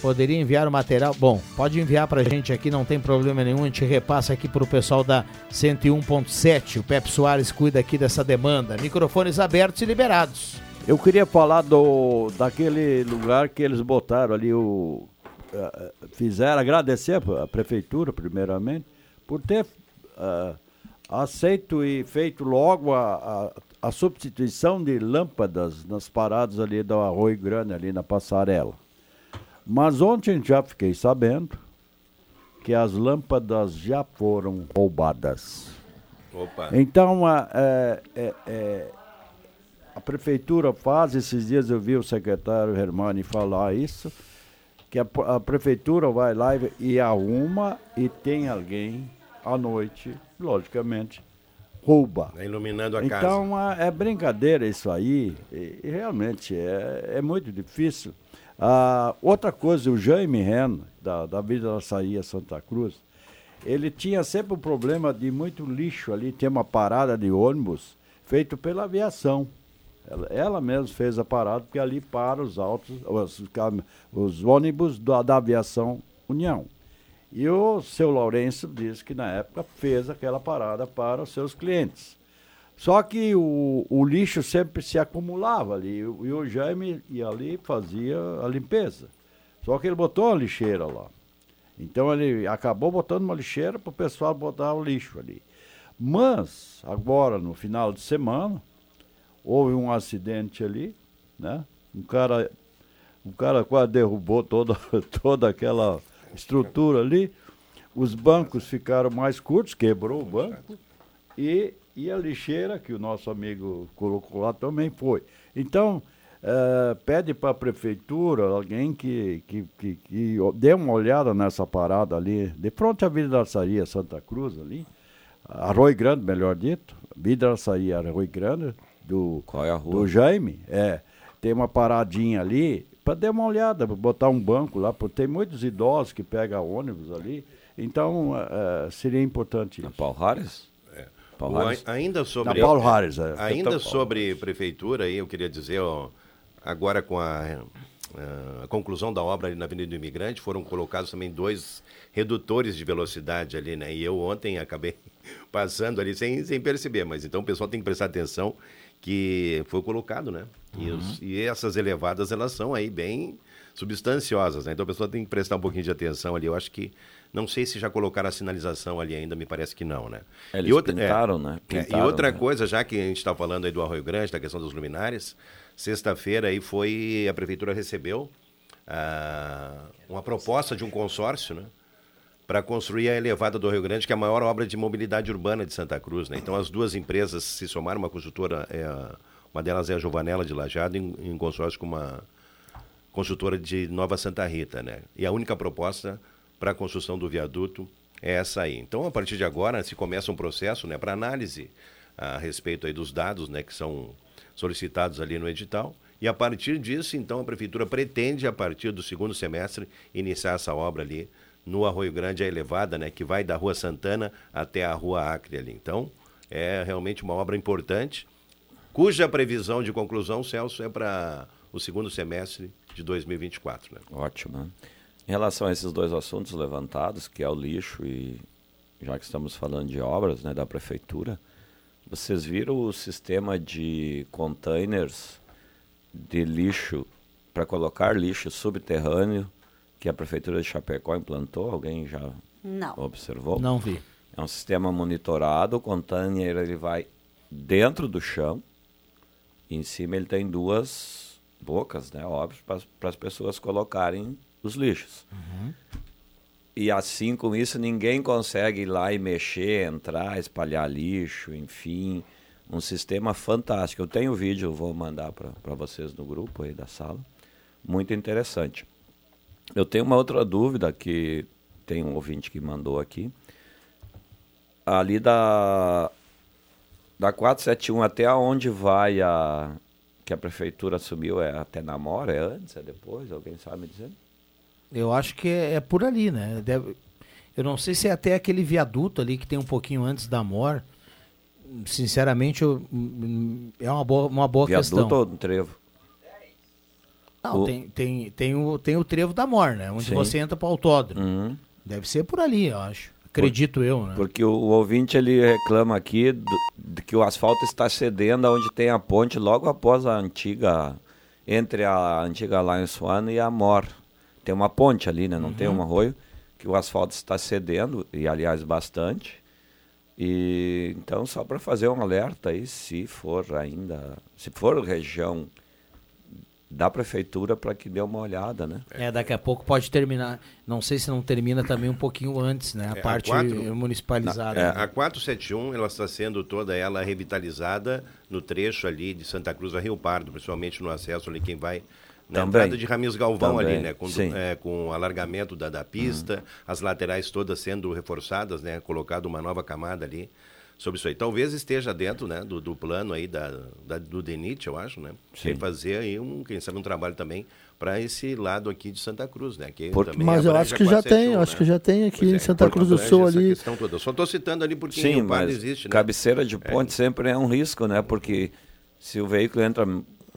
Poderia enviar o material? Bom, pode enviar pra gente aqui, não tem problema nenhum. A gente repassa aqui pro pessoal da 101.7. O Pepe Soares cuida aqui dessa demanda. Microfones abertos e liberados. Eu queria falar do daquele lugar que eles botaram ali o eh, fizeram agradecer a prefeitura primeiramente por ter eh, aceito e feito logo a, a, a substituição de lâmpadas nas paradas ali do Arroio Grande ali na passarela. Mas ontem já fiquei sabendo que as lâmpadas já foram roubadas. Opa. Então, a, é, é, é, a prefeitura faz, esses dias eu vi o secretário Hermani falar isso, que a, a prefeitura vai lá e, e arruma e tem alguém à noite, logicamente, rouba. Tá iluminando a casa. Então, a- é brincadeira isso aí, e, e realmente é, é muito difícil. Ah, outra coisa, o Jaime Ren, da, da Vida da Saía Santa Cruz, ele tinha sempre um problema de muito lixo ali, tem uma parada de ônibus feito pela aviação. Ela, ela mesma fez a parada, porque ali para os autos, os, os ônibus da, da aviação União. E o seu Lourenço disse que na época fez aquela parada para os seus clientes. Só que o, o lixo sempre se acumulava ali, e o Jaime ia ali fazia a limpeza. Só que ele botou uma lixeira lá. Então ele acabou botando uma lixeira para o pessoal botar o lixo ali. Mas, agora, no final de semana, houve um acidente ali, né? Um cara, um cara quase derrubou toda, *laughs* toda aquela estrutura ali. Os bancos ficaram mais curtos, quebrou o banco. E, e a lixeira, que o nosso amigo colocou lá, também foi. Então, eh, pede para a prefeitura, alguém que, que, que, que dê uma olhada nessa parada ali, de frente à Vidraçaria Santa Cruz ali, Arroio Grande, melhor dito, Vidraçaria Arroio Grande, do, Qual é a rua? do Jaime, é, tem uma paradinha ali, para dar uma olhada, botar um banco lá, porque tem muitos idosos que pegam ônibus ali, então eh, eh, seria importante isso. Paulo Harris? Paulo O- Harris? ainda sobre Na Paulo Harris, é. ainda Então, sobre prefeitura aí eu queria dizer ó, agora com a, eh, a conclusão da obra ali na Avenida do Imigrante foram colocados também dois redutores de velocidade ali né? E eu ontem acabei *laughs* passando ali sem, sem perceber mas então o pessoal tem que prestar atenção que foi colocado né? E, os- e essas elevadas elas são aí bem substanciosas né? Então o pessoal tem que prestar um pouquinho de atenção ali. Eu acho que não sei se já colocaram a sinalização ali ainda, me parece que não, né? Eles pintaram, né? É, e Pintaram, outra né? coisa, já que a gente está falando aí do Arroio Grande, da questão dos luminares, sexta-feira aí foi, a prefeitura recebeu ah, uma proposta de um consórcio, né? Para construir a elevada do Rio Grande, que é a maior obra de mobilidade urbana de Santa Cruz, né? Então as duas empresas se somaram, uma construtora, é, a- uma delas é a Giovanella de Lajado, em, em consórcio com uma construtora de Nova Santa Rita, né? E a única proposta para a construção do viaduto é essa aí. Então, a partir de agora, se começa um processo, né, para análise a respeito aí dos dados, né, que são solicitados ali no edital. E a partir disso, então, a prefeitura pretende, a partir do segundo semestre, iniciar essa obra ali no Arroio Grande, a elevada, né, que vai da Rua Santana até a Rua Acre ali. Então, é realmente uma obra importante, cuja previsão de conclusão, Celso, é para o segundo semestre de 2024. Né? Ótimo. Em relação a esses dois assuntos levantados, que é o lixo e já que estamos falando de obras né, da prefeitura, vocês viram o sistema de containers de lixo para colocar lixo subterrâneo que a prefeitura de Chapecó implantou? Alguém já Não. observou? Não vi. É um sistema monitorado, o container ele vai dentro do chão E em cima ele tem duas bocas, né? Óbvio, para as pessoas colocarem os lixos. E assim com isso ninguém consegue ir lá e mexer, entrar, espalhar lixo, enfim. Um sistema fantástico. Eu tenho vídeo, eu vou mandar para vocês no grupo aí da sala. Muito interessante. Eu tenho uma outra dúvida que tem um ouvinte que mandou aqui. Ali da, da 471 até onde vai a. que a prefeitura assumiu, é até Namora? É antes, é depois? Alguém sabe me dizer? Eu acho que é, é por ali, né? Deve- eu não sei se é até aquele viaduto ali que tem um pouquinho antes da Mor. Sinceramente, eu- é uma boa, uma boa Viaduto questão. ou trevo? Não, O- tem, tem, tem, o, tem o trevo da Mor, né? Onde Sim. você entra para o autódromo. Deve ser por ali, eu acho. Acredito eu, né? Porque o, o ouvinte ele reclama aqui do- de que o asfalto está cedendo onde tem a ponte logo após a antiga entre a antiga Lions One e a Mor. Tem uma ponte ali, né? Não tem Uhum. um arroio que o asfalto está cedendo e aliás bastante. E então só para fazer um alerta aí, se for ainda, se for região da prefeitura para que dê uma olhada, né? É, daqui a pouco pode terminar. Não sei se não termina também um pouquinho antes, né? A É, parte quatro- municipalizada. É, a 471 ela está sendo toda ela revitalizada no trecho ali de Santa Cruz a Rio Pardo, principalmente no acesso ali quem vai na Também. entrada de Ramis Galvão Também, ali, né? Com, é, com o alargamento da, da pista, as laterais todas sendo reforçadas, né? Colocado uma nova camada ali sobre isso aí. Talvez esteja dentro, né? Do, do plano aí da, da- do DENIT, eu acho, né? Sim. Fazer aí um, quem sabe um trabalho também para esse lado aqui de Santa Cruz, né? Que Mas eu acho que já 471, tem, acho né? que já tem aqui em Santa Cruz do Sul ali. toda. Eu só estou citando ali porque Sim, o mas existe, né? cabeceira de ponte sempre é um risco, né? Porque se o veículo entra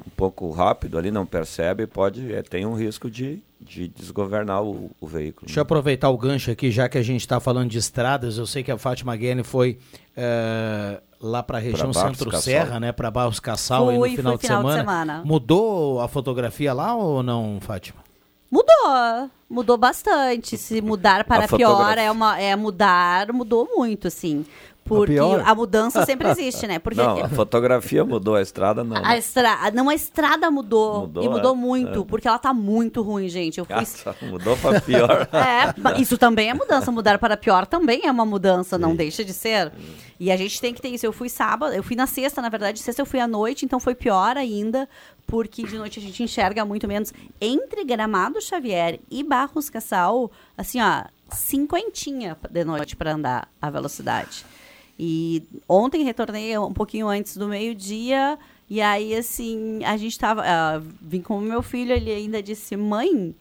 um pouco rápido ali, não percebe, pode, é, tem um risco de, de desgovernar o, o veículo. Deixa eu aproveitar o gancho aqui, já que a gente está falando de estradas. Eu sei que a Fátima Guerni foi eh, lá para a região Centro-Serra, né? Para Barros Cassal aí no final, de, final de semana. semana. Mudou a fotografia lá ou não, Fátima? Mudou, mudou bastante. Se mudar para pior é, uma, é mudar, mudou muito, assim. Porque pior? a, mudança sempre existe, né? Porque Não, a fotografia mudou, a estrada não. a estrada, não, a estrada mudou, Mudou, e mudou é? muito, É. porque ela tá muito ruim, gente. Eu fui Nossa, mudou para pior. *laughs* É, isso também é mudança. Mudar para pior também é uma mudança, não deixa de ser. E a gente tem que ter isso. Eu fui sábado, eu fui na sexta, na verdade, sexta eu fui à noite, então foi pior ainda, porque de noite a gente enxerga muito menos. Entre Gramado Xavier e Barros Cassal, assim, ó, cinquentinha de noite para andar a velocidade. E ontem retornei um pouquinho antes do meio-dia. E aí, assim, a gente tava. ah, vim com o meu filho, ele ainda disse: Mãe,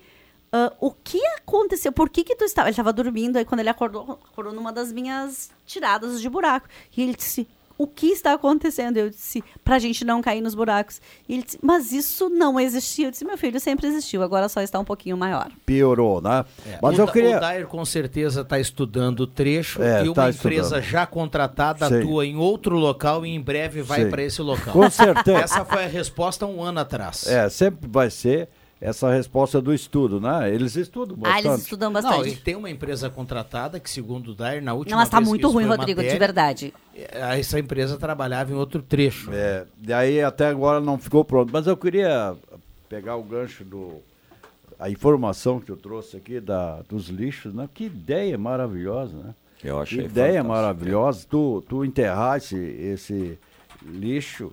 ah, o que aconteceu? Por que que tu estava... Ele estava dormindo, aí quando ele acordou, acordou numa das minhas tiradas de buraco. E ele disse, o que está acontecendo? Eu disse, pra gente não cair nos buracos. E ele disse, mas isso não existia. Eu disse, meu filho, sempre existiu, agora só está um pouquinho maior. Piorou, né? Mas o, eu queria. o Dair com certeza está estudando o trecho É, e uma tá empresa estudando. já contratada Sim. atua em outro local e em breve vai para esse local. Com certeza. Essa foi a resposta um ano atrás. É, sempre vai ser essa resposta do estudo, né? Eles estudam Ah, bastante. eles estudam Não, bastante. e tem uma empresa contratada que, segundo o Dair, na última Não, mas tá que muito ruim, Rodrigo, de matéria, verdade. eh, Essa empresa trabalhava em outro trecho. É, daí até agora não ficou pronto. Mas eu queria pegar o gancho do. A informação que eu trouxe aqui da, dos lixos, né? Que ideia maravilhosa, né? Eu achei Que ideia fantástico. maravilhosa. Tu, tu enterrar esse, esse lixo.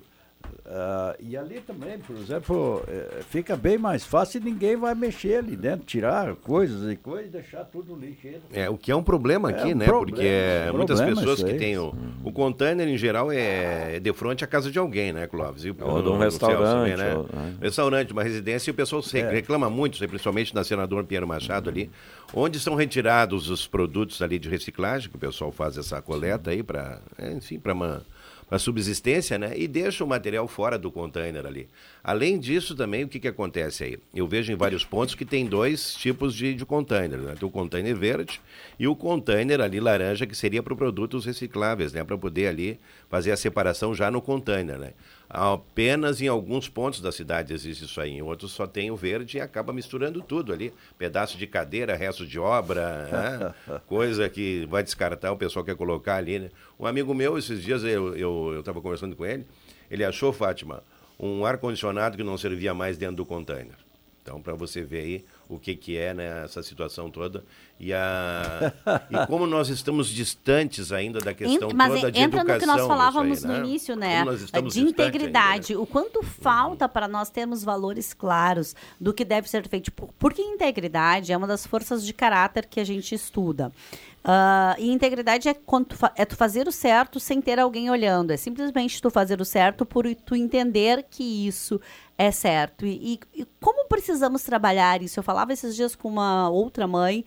Ah, e ali também, por exemplo, eh, fica bem mais fácil e ninguém vai mexer ali dentro, tirar coisas e coisas e deixar tudo lixeiro. É, o que é um problema É aqui, um né? problema, Porque é, é um muitas pessoas que têm o, o container, em geral, é, é de frente à casa de alguém, né, Clóvis? E Ou de um também, restaurante, né? ou- né? Restaurante, uma residência, e o pessoal É. reclama muito, principalmente na Senador Pinheiro Machado ali, onde são retirados os produtos ali de reciclagem, que o pessoal faz essa coleta aí para, enfim, para uma para subsistência, né? E deixa o material fora do container ali. Além disso, também, o que, que acontece aí? Eu vejo em vários pontos que tem dois tipos de, de container, né? Tem o container verde e o container ali laranja, que seria para produtos recicláveis, né? Para poder ali fazer a separação já no container, né? Apenas em alguns pontos da cidade existe isso aí, em outros só tem o verde e acaba misturando tudo ali. Pedaço de cadeira, resto de obra, né? *laughs* coisa que vai descartar, o pessoal quer colocar ali, né? Um amigo meu, esses dias eu estava conversando com ele, ele achou, Fátima, um ar-condicionado que não servia mais dentro do container. Então, para você ver aí o que, que é né, essa situação toda. E, a, e como nós estamos distantes ainda da questão Ent- mas toda de entra educação. no que nós falávamos aí, no início, né? De integridade. ainda, né? O quanto falta para nós termos valores claros do que deve ser feito. Porque integridade é uma das forças de caráter que a gente estuda. Ah, e integridade é, quando tu é tu fazer o certo sem ter alguém olhando. É simplesmente tu fazer o certo por tu entender que isso é certo. E, e- como precisamos trabalhar isso? Eu falava esses dias com uma outra mãe.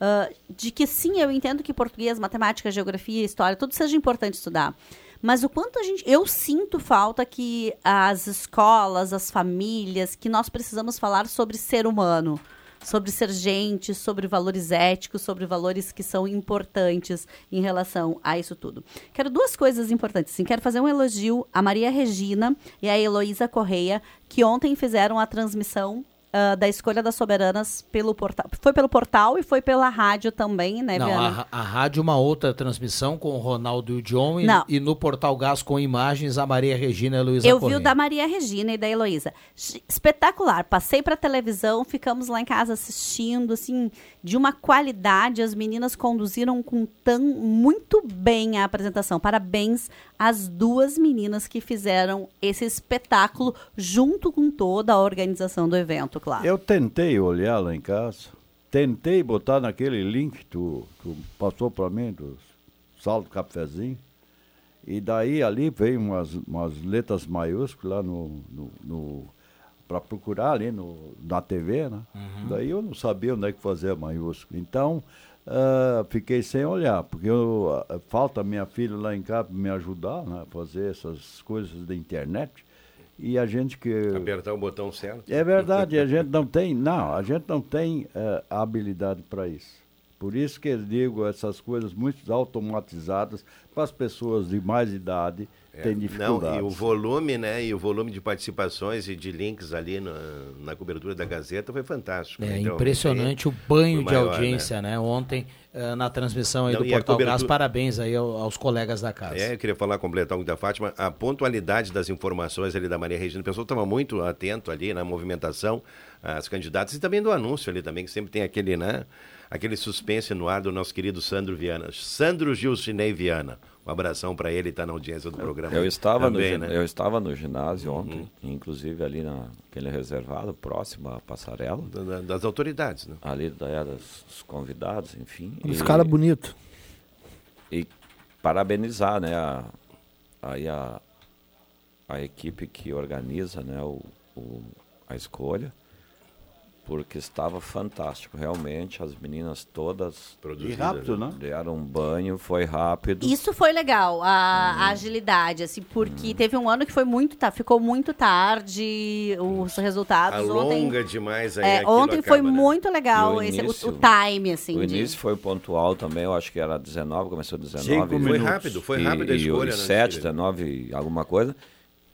ah, de que sim, eu entendo que português, matemática, geografia, história, tudo seja importante estudar. Mas o quanto a gente. Eu sinto falta que as escolas, as famílias, que nós precisamos falar sobre ser humano, sobre ser gente, sobre valores éticos, sobre valores que são importantes em relação a isso tudo. Quero duas coisas importantes. Sim, quero fazer um elogio a Maria Regina e a Heloísa Correia, que ontem fizeram a transmissão. Ah, da escolha das soberanas pelo portal. Foi pelo portal e foi pela rádio também, né, Não, a, a rádio uma outra transmissão com o Ronaldo e o John e, e no Portal Gás com imagens a Maria Regina e a Luísa Eu vi o da Maria Regina e da Heloísa. Espetacular. Passei pra televisão, ficamos lá em casa assistindo, assim, de uma qualidade. As meninas conduziram com tão muito bem a apresentação. Parabéns às duas meninas que fizeram esse espetáculo junto com toda a organização do evento, claro. Eu tentei olhar lá em casa, tentei botar naquele link que tu, tu passou para mim, do saldo cafezinho, e daí ali veio umas, umas letras maiúsculas lá no, no, no para procurar ali no, na TV, né? Daí eu não sabia onde é que fazer a maiúscula. Então, ah, fiquei sem olhar, porque eu, ah, falta minha filha lá em casa para me ajudar né, a fazer essas coisas da internet. E a gente que Apertar o botão certo. é verdade, a gente não tem, não, a gente não tem a habilidade para isso. Por isso que eu digo essas coisas muito automatizadas para as pessoas de mais idade É, têm Não, e o volume, né? E o volume de participações e de links ali na, na cobertura da Gazeta foi fantástico. É né? Então, impressionante aí o banho de maior, audiência, né? Ontem, eh, na transmissão aí Não, do Portal Gás, cobertura- parabéns aí ao- aos colegas da casa. É, eu queria falar, completar o da Fátima, a pontualidade das informações ali da Maria Regina. O pessoal estava muito atento ali na movimentação, as candidatas, e também do anúncio ali também, que sempre tem aquele, né? Aquele suspense no ar do nosso querido Sandro Viana. Sandro Gilcinei Viana. Um abração para ele, está na audiência do programa. Eu estava, no, também, gin- né? Uhum. eu estava no ginásio ontem, inclusive ali naquele reservado, próximo à passarela. Da- das autoridades, né? Ali da, é, dos dos convidados, enfim. Os E- caras bonitos. E parabenizar, né, a, aí a, a equipe que organiza, né, o, o- a escolha, porque estava fantástico, realmente, as meninas todas... Produzidas, E rápido, né? Deram um banho, foi rápido. Isso foi legal, a, a agilidade, assim, porque teve um ano que foi muito, tá, ficou muito tarde os resultados. Alonga ontem, demais aí é, ontem foi acaba, né? muito E legal o esse, o- início- o, time, assim. O de- início foi pontual também, eu acho que era 19, começou 19. Cinco e- minutos. Foi rápido, foi e- rápido a e escolha, os né, 7, Steve? 19, alguma coisa.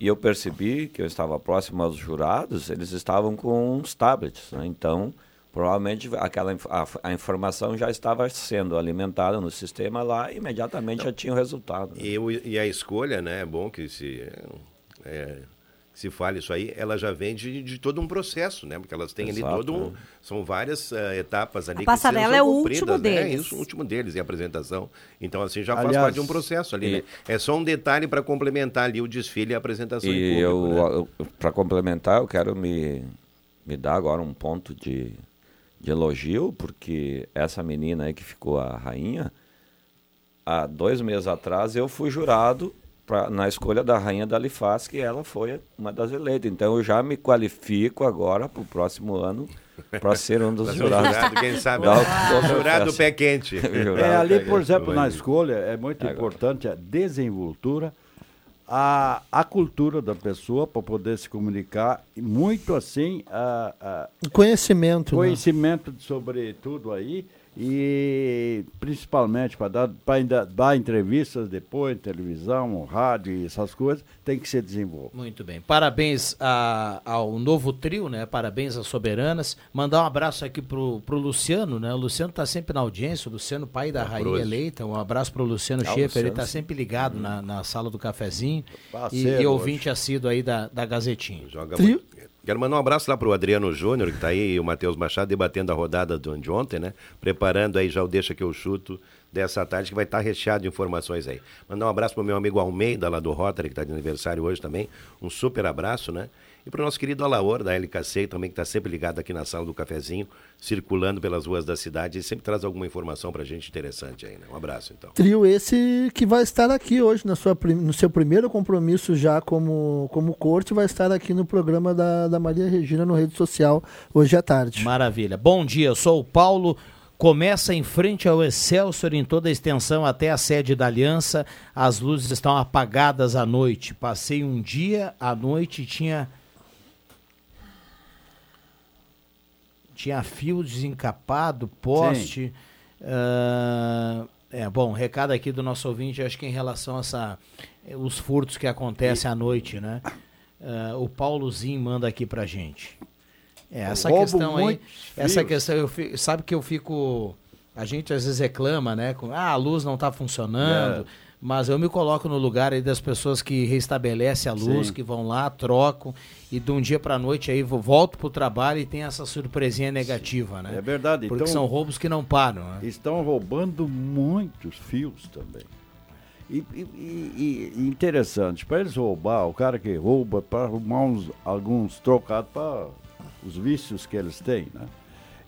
E eu percebi que eu estava próximo aos jurados, eles estavam com uns tablets, né? Então, provavelmente aquela a, a informação já estava sendo alimentada no sistema lá e imediatamente já tinha o resultado. né? E, e a escolha, né? É bom que se, é, que se fale isso aí. Ela já vem de, de todo um processo, né? Porque elas têm ali Exato, todo um, né? São várias eh, etapas ali. A que passarela são é o cumpridas, último né? deles. Isso, o último deles, e a apresentação. Então, assim, já faz Aliás, parte de um processo ali, e- né? É só um detalhe para complementar ali o desfile e a apresentação em E público, né? eu, para complementar, eu quero me, me dar agora um ponto de, de elogio, porque essa menina aí que ficou a rainha, há dois meses atrás eu fui jurado pra, na escolha da rainha da Lifaz, que ela foi uma das eleitas. Então eu já me qualifico agora para o próximo ano para ser um dos um jurados. jurado, quem sabe, Da né? Oktoberfest. Jurado pé quente. *laughs* Jurado É, ali, pé por exemplo, na escolha, é muito importante a desenvoltura, a, a cultura da pessoa para poder se comunicar, e muito assim, a, a O conhecimento. né? conhecimento sobre tudo aí, E principalmente para dar, dar entrevistas depois, televisão, rádio e essas coisas, tem que ser desenvolvido. Muito bem. Parabéns a- ao novo trio, né? Parabéns às soberanas. Mandar um abraço aqui pro, pro Luciano, né? O Luciano tá sempre na audiência, o Luciano, pai da É, rainha eleita. Um abraço pro Luciano o Schaefer, ele tá sempre ligado na, na sala do cafezinho. e, Parceiro e ouvinte assíduo aí da, da Gazetinha. Joga muito. Quero mandar um abraço lá pro Adriano Júnior, que está aí, e o Matheus Machado debatendo a rodada de ontem, né? Preparando aí já o Deixa que eu chuto dessa tarde, que vai estar recheado de informações aí. Mandar um abraço pro meu amigo Almeida, lá do Rotary, que está de aniversário hoje também. Um super abraço, né? E pro nosso querido Alaor, da LKC, também, que está sempre ligado aqui na sala do cafezinho, circulando pelas ruas da cidade e sempre traz alguma informação pra gente interessante aí, né? Um abraço, então. Trio esse que vai estar aqui hoje, na sua, no seu primeiro compromisso já como, como corte, vai estar aqui no programa da, da Maria Regina no rede social hoje à tarde. Maravilha. Bom dia, eu sou o Paulo. Começa em frente ao Excelsior em toda a extensão até a sede da Aliança. As luzes estão apagadas à noite. Passei um dia à noite e tinha tinha fio desencapado, poste. Ah, é bom, recado aqui do nosso ouvinte, acho que em relação a essa, os furtos que acontecem à noite, né? Ah, o Paulozinho manda aqui pra gente. É, essa questão aí, essa questão, eu fi- sabe que eu fico, a gente às vezes reclama, né? Com, ah, a luz não está funcionando, É. mas eu me coloco no lugar aí das pessoas que restabelecem a luz, Sim. que vão lá, trocam e de um dia para noite aí vo- volto pro trabalho e tem essa surpresinha negativa, né? É verdade. Porque então, são roubos que não param, né? Estão roubando muitos fios também. E, e- e- interessante, para eles roubar, o cara que rouba, para arrumar uns, alguns trocados para os vícios que eles têm, né?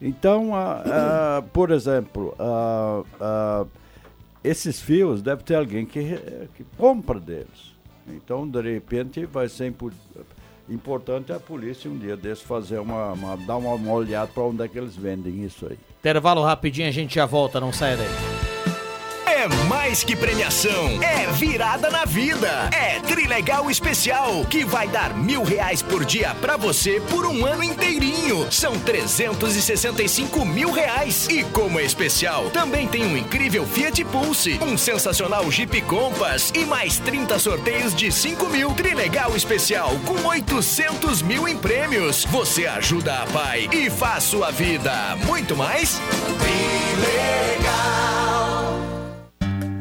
Então, por exemplo, esses fios deve ter alguém que, que compra deles. Então, de repente, vai ser impo- importante a polícia um dia desse fazer uma, uma- dar uma, uma olhada para onde é que eles vendem isso aí. Intervalo rapidinho, a gente já volta, não saia daí. É mais que premiação, é virada na vida. É Trilegal Especial, que vai dar mil reais por dia pra você por um ano inteirinho. São 365 mil reais. E como é especial, também tem um incrível Fiat Pulse, um sensacional Jeep Compass e mais 30 sorteios de 5 mil. Trilegal Especial com 800 mil em prêmios. Você ajuda a pai e faz sua vida muito mais.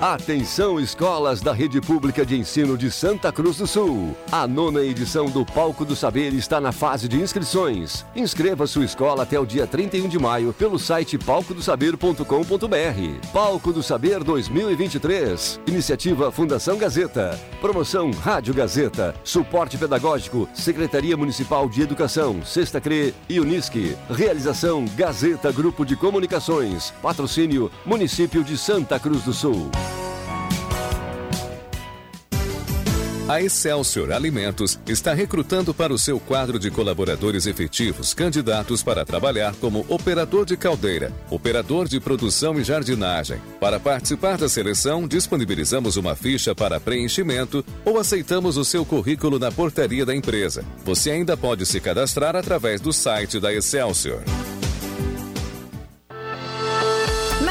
Atenção escolas da Rede Pública de Ensino de Santa Cruz do Sul. A nona edição do Palco do Saber está na fase de inscrições. Inscreva sua escola até o dia 31 de maio pelo site palcodosaber.com.br. Palco do Saber 2023. Iniciativa Fundação Gazeta. Promoção Rádio Gazeta. Suporte pedagógico Secretaria Municipal de Educação, Sexta CRE e Unisque. Realização Gazeta Grupo de Comunicações. Patrocínio Município de Santa Cruz do Sul. A Excelsior Alimentos está recrutando para o seu quadro de colaboradores efetivos candidatos para trabalhar como operador de caldeira, operador de produção e jardinagem. Para participar da seleção, disponibilizamos uma ficha para preenchimento ou aceitamos o seu currículo na portaria da empresa. Você ainda pode se cadastrar através do site da Excelsior.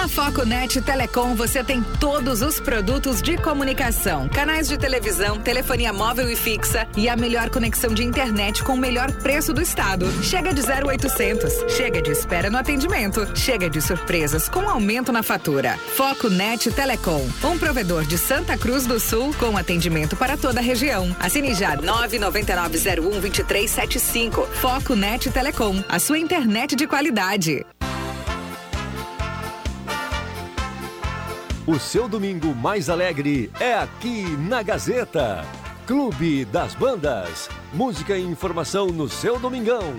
Na Foconet Telecom você tem todos os produtos de comunicação, canais de televisão, telefonia móvel e fixa e a melhor conexão de internet com o melhor preço do estado. Chega de 0800, chega de espera no atendimento, chega de surpresas com aumento na fatura. Foconet Telecom, um provedor de Santa Cruz do Sul com atendimento para toda a região. Assine já 999012375. Foco Net Telecom, a sua internet de qualidade. O seu domingo mais alegre é aqui na Gazeta. Clube das Bandas. Música e informação no seu domingão.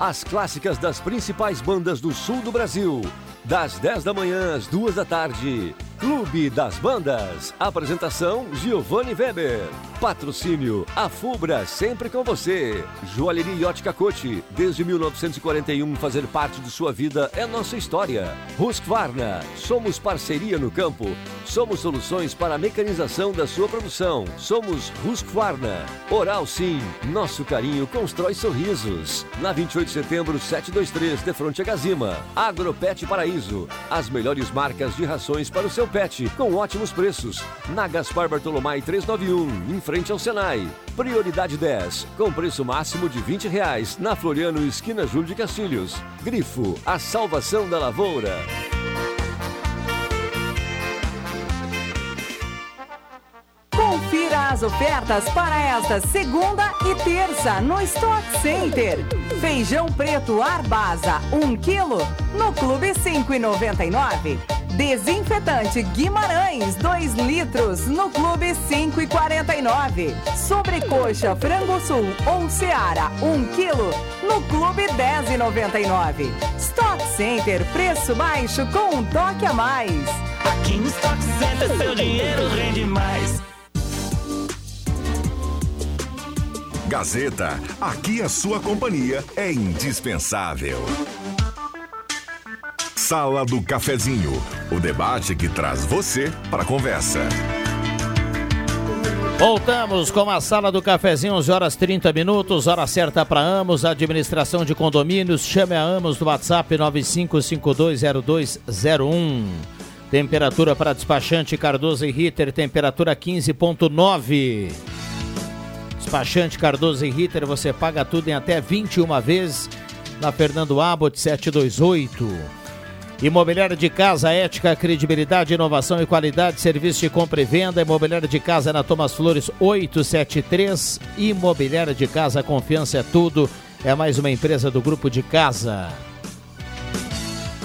As clássicas das principais bandas do sul do Brasil. Das 10 da manhã às 2 da tarde. Clube das Bandas. Apresentação Giovanni Weber. Patrocínio A Fubra, sempre com você. Joalheria Ótica Cote. Desde 1941, fazer parte de sua vida é nossa história. Husqvarna. Somos parceria no campo. Somos soluções para a mecanização da sua produção. Somos Husqvarna. Oral Sim. Nosso carinho constrói sorrisos. Na 28 de setembro, 723, de fronte a Gazima. Agropet Paraíso. As melhores marcas de rações para o seu pet, com ótimos preços. Na Gaspar Bartolomai 391, em frente ao Senai. Prioridade 10, com preço máximo de 20 reais. Na Floriano, esquina Júlio de Castilhos. Grifo, a salvação da lavoura. Confira as ofertas para esta segunda e terça no Stock Center. Feijão preto Arbasa, 1 kg, no Clube 5,99. Desinfetante Guimarães, 2 litros, no Clube 5,49. Sobrecoxa Frango Sul ou Seara, 1 quilo, no Clube 10,99. Stock Center, preço baixo com um toque a mais. Aqui no Stock Center seu dinheiro rende mais. Gazeta, aqui a sua companhia é indispensável. Sala do Cafezinho, o debate que traz você para a conversa. Voltamos com a sala do cafezinho, 11 horas 30 minutos, hora certa para Amos, administração de condomínios. Chame a Amos no WhatsApp 95520201. Temperatura para despachante Cardoso e Ritter, temperatura 15.9. Despachante Cardoso e Ritter, você paga tudo em até 21 vezes na Fernando Abbott 728. Imobiliária de casa, ética, credibilidade, inovação e qualidade, serviço de compra e venda. Imobiliária de casa na Thomas Flores 873. Imobiliária de casa, confiança é tudo. É mais uma empresa do grupo de casa.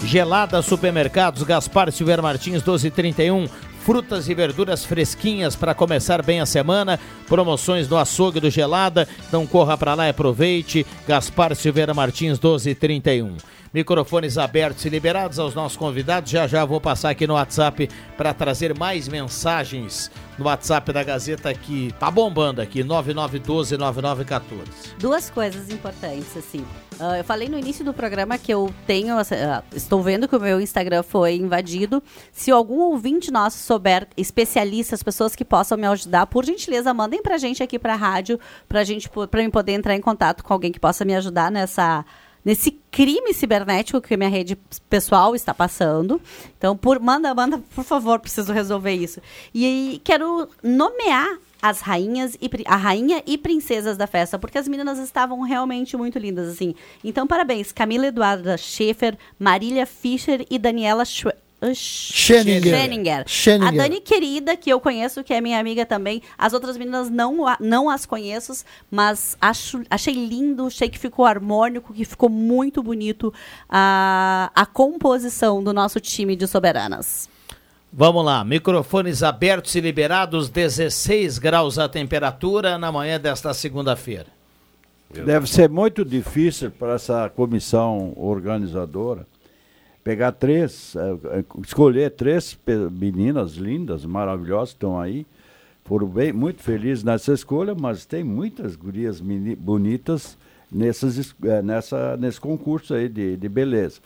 Gelada Supermercados, Gaspar Silveira Martins 1231. Frutas e verduras fresquinhas para começar bem a semana. Promoções no açougue do Gelada. Então corra para lá e aproveite. Gaspar Silveira Martins 1231 microfones abertos e liberados aos nossos convidados. Já já vou passar aqui no WhatsApp para trazer mais mensagens no WhatsApp da Gazeta que tá bombando aqui, 9912-9914. Duas coisas importantes, assim. Uh, eu falei no início do programa que eu tenho. Uh, estou vendo que o meu Instagram foi invadido. Se algum ouvinte nosso souber especialistas, pessoas que possam me ajudar, por gentileza, mandem pra gente aqui pra rádio, pra gente mim poder entrar em contato com alguém que possa me ajudar nessa nesse crime cibernético que minha rede pessoal está passando. Então, por, manda, manda, por favor, preciso resolver isso. E quero nomear as rainhas e a rainha e princesas da festa, porque as meninas estavam realmente muito lindas assim. Então, parabéns, Camila Eduarda Schaefer, Marília Fischer e Daniela Schwe Scheninger. A Dani querida, que eu conheço, que é minha amiga também. As outras meninas não, não as conheço, mas acho, achei lindo, achei que ficou harmônico, que ficou muito bonito a, a composição do nosso time de soberanas. Vamos lá, microfones abertos e liberados, 16 graus a temperatura na manhã desta segunda-feira. Deve ser muito difícil para essa comissão organizadora pegar três, é, é, escolher três meninas lindas, maravilhosas que estão aí. Foram bem, muito felizes nessa escolha, mas tem muitas gurias bonitas nessas, é, nessa, nesse concurso aí de, de beleza.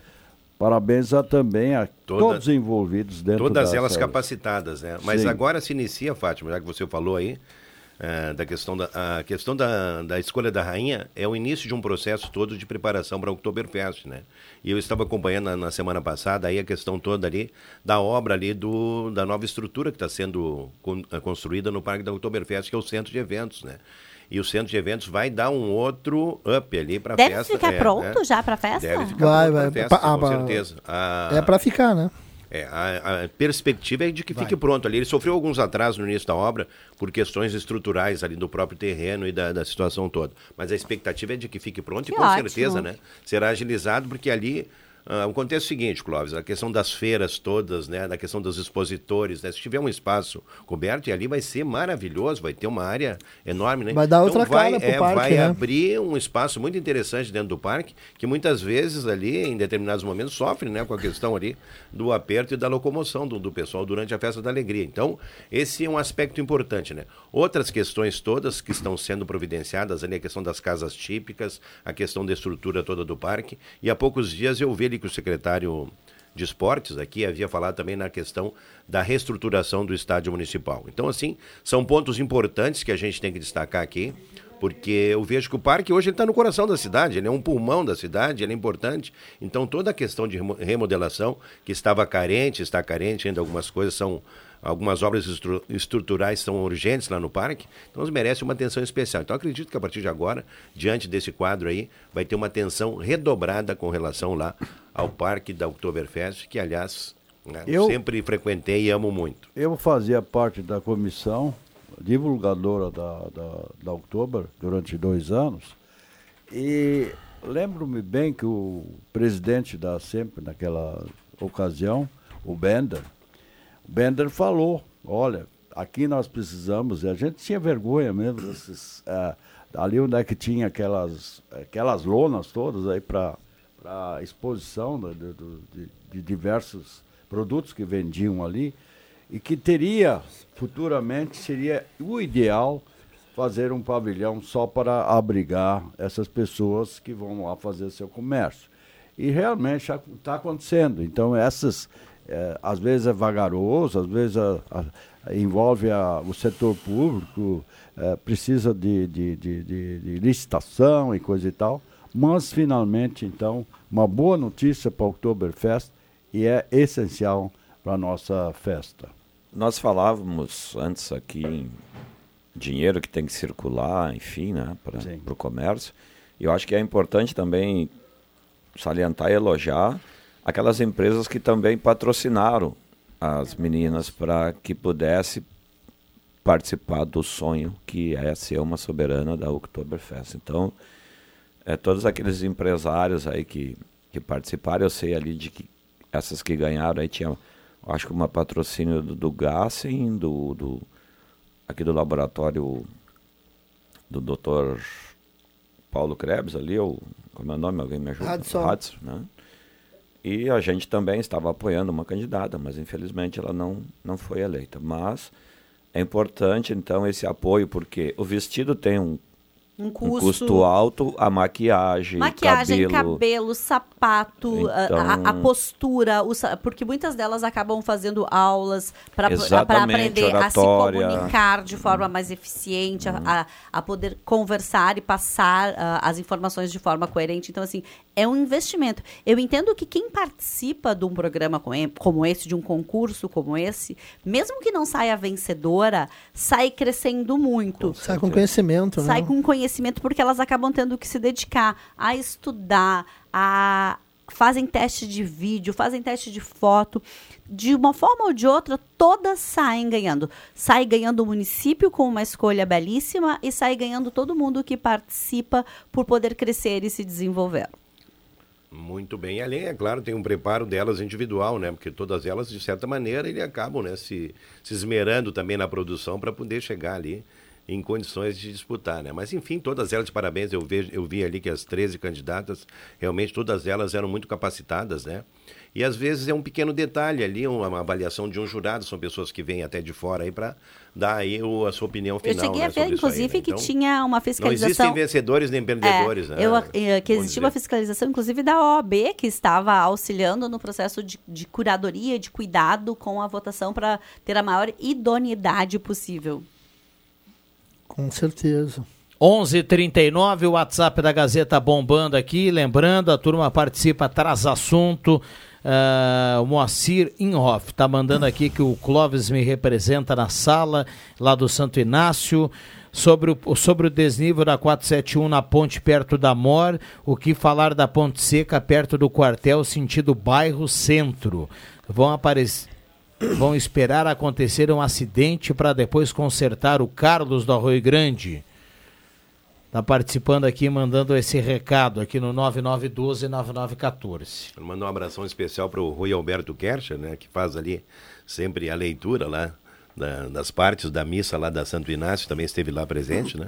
Parabéns a, também a todos envolvidos dentro Todas elas série. capacitadas, né? Mas Sim. agora se inicia, Fátima, já que você falou aí, eh, da questão da a questão da, da escolha da rainha é o início de um processo todo de preparação para o Oktoberfest, né? E eu estava acompanhando na, na semana passada aí a questão toda ali da obra ali do da nova estrutura que está sendo con- eh, construída no Parque da Oktoberfest, que é o centro de eventos, né? E o centro de eventos vai dar um outro up ali para a Deve festa. ficar é, pronto né? já para festa? Deve ficar Vai, pronto vai. pra festa, Pa- com ah, certeza. A- É pra ficar, né? É, a, a perspectiva é de que fique pronto ali. Ele sofreu alguns atrasos no início da obra por questões estruturais ali do próprio terreno e da, da situação toda. Mas a expectativa é de que fique pronto Que e com ótimo. certeza, né? Será agilizado porque ali ah, acontece o seguinte, Clóvis, a questão das feiras todas, né? Da questão dos expositores, né? Se tiver um espaço coberto e ali vai ser maravilhoso, vai ter uma área enorme, né? Vai dar outra vai, cara é, parque, vai né? abrir um espaço muito interessante dentro do parque, que muitas vezes ali, em determinados momentos, sofre né, com a questão ali do aperto e da locomoção do, do pessoal durante a festa da alegria. Então, esse é um aspecto importante, né? Outras questões todas que estão sendo providenciadas ali, a questão das casas típicas, a questão da estrutura toda do parque, e há poucos dias eu vi ali que o secretário de esportes aqui havia falado também na questão da reestruturação do estádio municipal. Então, assim, são pontos importantes que a gente tem que destacar aqui, porque eu vejo que o parque hoje está no coração da cidade, ele é um pulmão da cidade, ele é importante. Então, toda a questão de remo- remodelação, que estava carente, está carente ainda algumas coisas, são algumas obras estru- estruturais são urgentes lá no parque, então eles merecem uma atenção especial. Então, acredito que a partir de agora, diante desse quadro aí, vai ter uma atenção redobrada com relação lá ao parque da Oktoberfest, que, aliás, né, Eu- sempre frequentei e amo muito. Eu fazia parte da comissão divulgadora da, da, da Oktober durante dois anos e lembro-me bem que o presidente da sempre naquela ocasião, o Bender, Bender falou, olha, aqui nós precisamos, e a gente tinha vergonha mesmo desses, eh, ali onde é que tinha aquelas, aquelas lonas todas aí para exposição de, de diversos produtos que vendiam ali e que teria futuramente seria o ideal fazer um pavilhão só para abrigar essas pessoas que vão lá fazer seu comércio. E realmente está acontecendo. Então, essas, eh, às vezes é vagaroso, às vezes a- envolve a- o setor público, eh, precisa de, de, de, de- de licitação e coisa e tal, mas finalmente, então, uma boa notícia para o Oktoberfest e é essencial para a nossa festa. Nós falávamos antes aqui em dinheiro que tem que circular, enfim, né, para o comércio. E eu acho que é importante também salientar e elogiar aquelas empresas que também patrocinaram as meninas para que pudesse participar do sonho que é ser uma soberana da Oktoberfest. Então, é, todos aqueles empresários aí que, que participaram, eu sei ali de que essas que ganharam aí tinha, acho que uma patrocínio do, do Gassen, do, do aqui do laboratório do Dr. Paulo Krebs ali, ou como é o nome? Alguém me ajuda? Hudson. Hudson, né? E a gente também estava apoiando uma candidata, mas infelizmente ela não, não foi eleita. Mas é importante, então, esse apoio, porque o vestido tem um, Um um custo- custo alto, a maquiagem, Maquiagem, cabelo. cabelo, sapato, a- a, Então- a postura, o porque muitas delas acabam fazendo aulas para aprender a se oratória. comunicar de forma mais eficiente, a- a, a poder conversar e passar ah, as informações de forma coerente. Então, assim, é um investimento. Eu entendo que quem participa de um programa com como esse, de um concurso como esse, mesmo que não saia vencedora, sai crescendo muito. Sai com conhecimento, né? Sai com conhecimento porque elas acabam tendo que se dedicar a estudar, a fazem teste de vídeo, fazem teste de foto. De uma forma ou de outra, todas saem ganhando. Sai ganhando o município com uma escolha belíssima e sai ganhando todo mundo que participa por poder crescer e se desenvolver. Muito bem. Além, é claro, tem um preparo delas individual, né? Porque todas elas, de certa maneira, ele acabam né, se, se esmerando também na produção para poder chegar ali em condições de disputar, né? Mas, enfim, todas elas, parabéns. Eu, vejo, eu vi ali que as 13 candidatas, realmente todas elas eram muito capacitadas, né? E às vezes é um pequeno detalhe ali, uma, avaliação de um jurado, são pessoas que vêm até de fora aí para dar aí o, a sua opinião Eu final. cheguei né, a ver, isso aí, inclusive, né? que Então, tinha uma Não fiscalização. existem vencedores nem perdedores, É, né? eu, eh, que existia uma fiscalização, inclusive, da OAB, que estava auxiliando no processo de, de curadoria, de cuidado com a votação para ter a maior idoneidade possível. Com certeza. 11:39 o WhatsApp da Gazeta bombando aqui. Lembrando, a turma participa, traz assunto. Ah, o Moacir Inhoff está mandando aqui que o Clóvis me representa na sala lá do Santo Inácio. Sobre o, sobre o desnível da 471 na ponte perto da Mor, o que falar da ponte seca perto do quartel, sentido bairro centro. Vão aparecer. Vão esperar acontecer um acidente para depois consertar o Carlos do Arroio Grande. Está participando aqui, mandando esse recado aqui no 9912-9914. Mandar um abração especial para o Rui Alberto Kercher, né, que faz ali sempre a leitura lá da- das partes da missa lá da Santo Inácio, também esteve lá presente, né?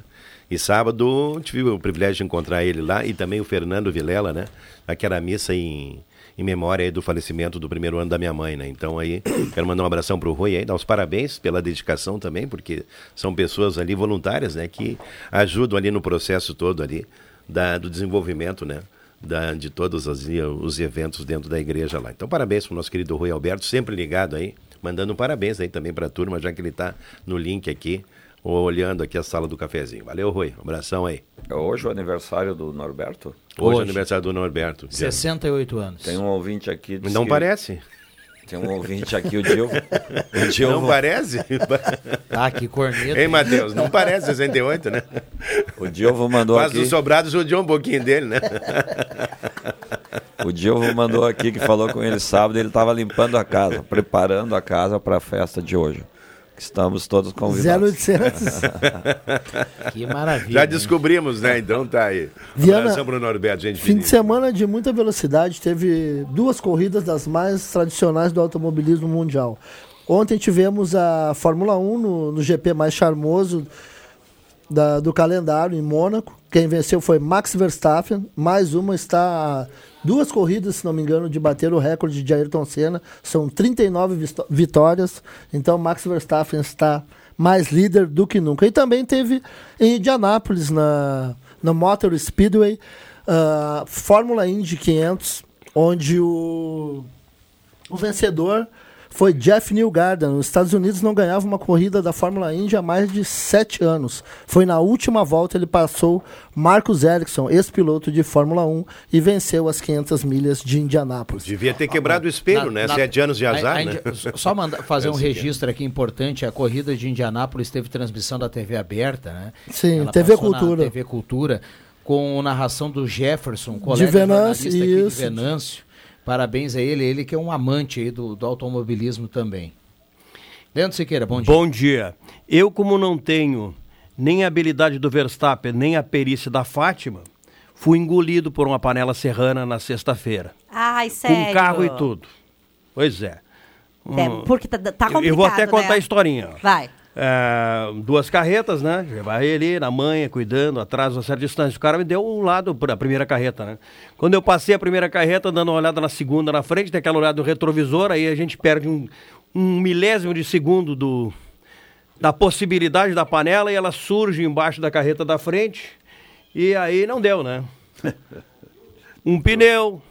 E sábado tive o privilégio de encontrar ele lá e também o Fernando Vilela, né? Aquela missa em, em memória do falecimento do primeiro ano da minha mãe, né? Então aí, *coughs* quero mandar um abração pro Rui aí, dar os parabéns pela dedicação também, porque são pessoas ali voluntárias, né? Que ajudam ali no processo todo ali da, do desenvolvimento, né? Da, de todos os, os eventos dentro da igreja lá. Então, parabéns pro nosso querido Rui Alberto, sempre ligado aí, mandando parabéns aí também pra turma, já que ele tá no link aqui, olhando aqui a sala do cafezinho. Valeu, Rui. Um abração aí. É hoje o aniversário do Norberto? Hoje, é aniversário do Norberto. 68 anos. Tem um ouvinte aqui. Não que- parece. Tem um ouvinte aqui, o Dilvo. O Dilvo Não parece? *laughs* Ah, que corneta. Ei, Matheus, não parece 68, né? O Dilvo mandou Faz aqui. dos sobrados judiou um pouquinho dele, né? O Dilvo mandou aqui que falou com ele sábado, ele estava limpando a casa, preparando a casa para a festa de hoje. Que Estamos todos convidados. 0800. *laughs* Que maravilha. Já descobrimos, né? Então tá aí. Viana, Abração pro Norberto, gente Fim de semana de muita velocidade, teve duas corridas das mais tradicionais do automobilismo mundial. Ontem tivemos a Fórmula 1 no, no GP mais charmoso da- do calendário, em Mônaco. Quem venceu foi Max Verstappen. Mais uma está duas corridas, se não me engano, de bater o recorde de Ayrton Senna. São 39 visto- vitórias. Então, Max Verstappen está mais líder do que nunca. E também teve em Indianápolis, na, na Motor Speedway, a Fórmula Indy 500, onde o, o vencedor foi Jeff Newgarden. Os Estados Unidos não ganhava uma corrida da Fórmula Indy há mais de sete anos. Foi na última volta ele passou Marcus Ericsson, ex-piloto de Fórmula 1, e venceu as 500 milhas de Indianápolis. Devia ter quebrado o espelho, Na- né? na- Sete anos de a- azar, a né? Indi- Só mandar, *laughs* fazer É um seguinte. registro aqui importante. A corrida de Indianápolis teve transmissão da TV aberta, né? Sim, Ela TV Cultura. TV Cultura, com narração do Jefferson, colega Venâncio, jornalista aqui isso. de Venâncio. Parabéns a ele, ele que é um amante aí do, do automobilismo também. Leandro Siqueira, bom dia. Bom dia. Eu, como não tenho nem a habilidade do Verstappen, nem a perícia da Fátima, fui engolido por uma panela serrana na sexta-feira. Ai, sério. Com carro e tudo. Pois é. É, porque tá, tá complicado, eu vou até contar né? a historinha. ó. Vai. É, duas carretas, né? Levar ele na manha, cuidando, atrás, uma certa distância. O cara me deu um lado para a primeira carreta, né? Quando eu passei a primeira carreta, dando uma olhada na segunda na frente, tem aquela olhada do retrovisor, aí a gente perde um, um milésimo de segundo do, da possibilidade da panela e ela surge embaixo da carreta da frente. E aí não deu, né? *laughs* Um pneu,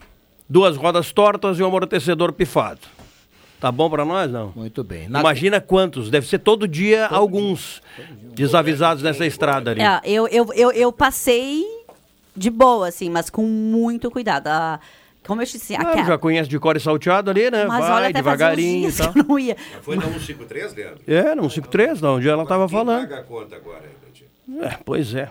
duas rodas tortas e um amortecedor pifado. Tá bom pra nós, não? Muito bem. Na- Imagina quantos, deve ser todo dia alguns desavisados nessa estrada ali. É, eu, eu, eu, eu passei de boa, assim, mas com muito cuidado. Ah, como eu te disse, Ah, aquela- já conhece de cor e salteado ali, né? mas Vai olha, até devagarinho e fazia tal. uns dias que eu não ia. Foi na 153, Leandro? É, no 53, não, onde ela tava falando. Paga a conta agora. É, pois é.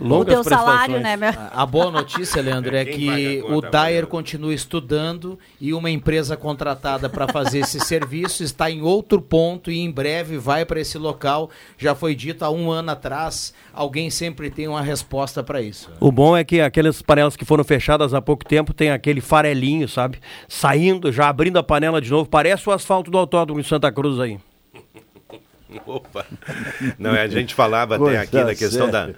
O Longas teu salário, prestações. né, meu? A boa notícia, Leandro, é Quem que o? Dyer continua estudando e uma empresa contratada para fazer esse *laughs* serviço está em outro ponto e em breve vai para esse local. Já foi dito há um ano atrás, alguém sempre tem uma resposta para isso. O bom é que aquelas panelas que foram fechadas há pouco tempo tem aquele farelinho, sabe? Saindo, já abrindo a panela de novo. Parece o asfalto do autódromo em Santa Cruz aí. *laughs* Opa! Não, a gente falava até aqui da questão da.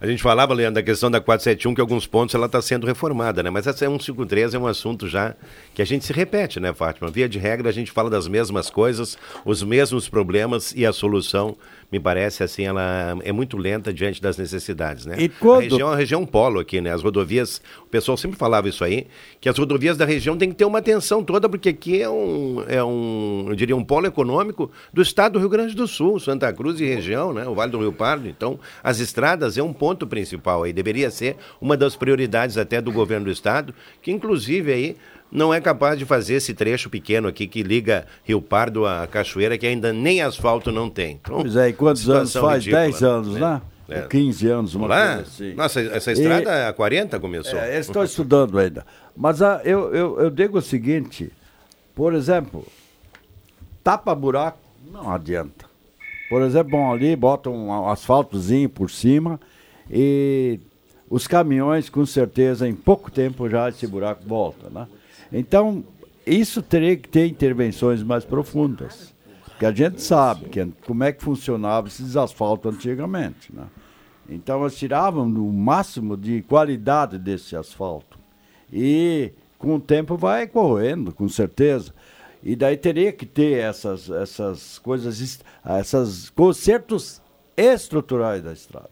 A gente falava, Leandro, da questão da 471, que alguns pontos ela está sendo reformada, né? Mas essa é 153 é um assunto já que a gente se repete, né, Fátima? Via de regra, a gente fala das mesmas coisas, os mesmos problemas e a solução, me parece assim, ela é muito lenta diante das necessidades, né? E quando- A região é uma região polo aqui, né? As rodovias, o pessoal sempre falava isso aí, que as rodovias da região têm que ter uma atenção toda, porque aqui é um, é um, eu diria, um polo econômico do estado do Rio Grande do Sul, Santa Cruz e região, né? O Vale do Rio Pardo. Então, as estradas é um ponto principal aí, deveria ser uma das prioridades até do governo do estado, que inclusive aí não é capaz de fazer esse trecho pequeno aqui que liga Rio Pardo à Cachoeira, que ainda nem asfalto não tem. Então, Pois é, e quantos anos faz? ridícula, 10 anos, né? né? É. Ou 15 anos, uma Lá? coisa assim. Nossa, essa E- estrada há 40 começou. É, estão estudando ainda. Mas ah, eu, eu, eu digo o seguinte, por exemplo, tapa buraco, não adianta. Por exemplo, vão ali, botam um asfaltozinho por cima e os caminhões, com certeza, em pouco tempo já esse buraco volta, né? Então, isso teria que ter intervenções mais profundas. Que a gente sabe que, como é que funcionava esses asfaltos antigamente, né? Então, nós tirávamos o máximo de qualidade desse asfalto. E com o tempo vai correndo, com certeza. E daí teria que ter essas, essas coisas, essas consertos estruturais da estrada.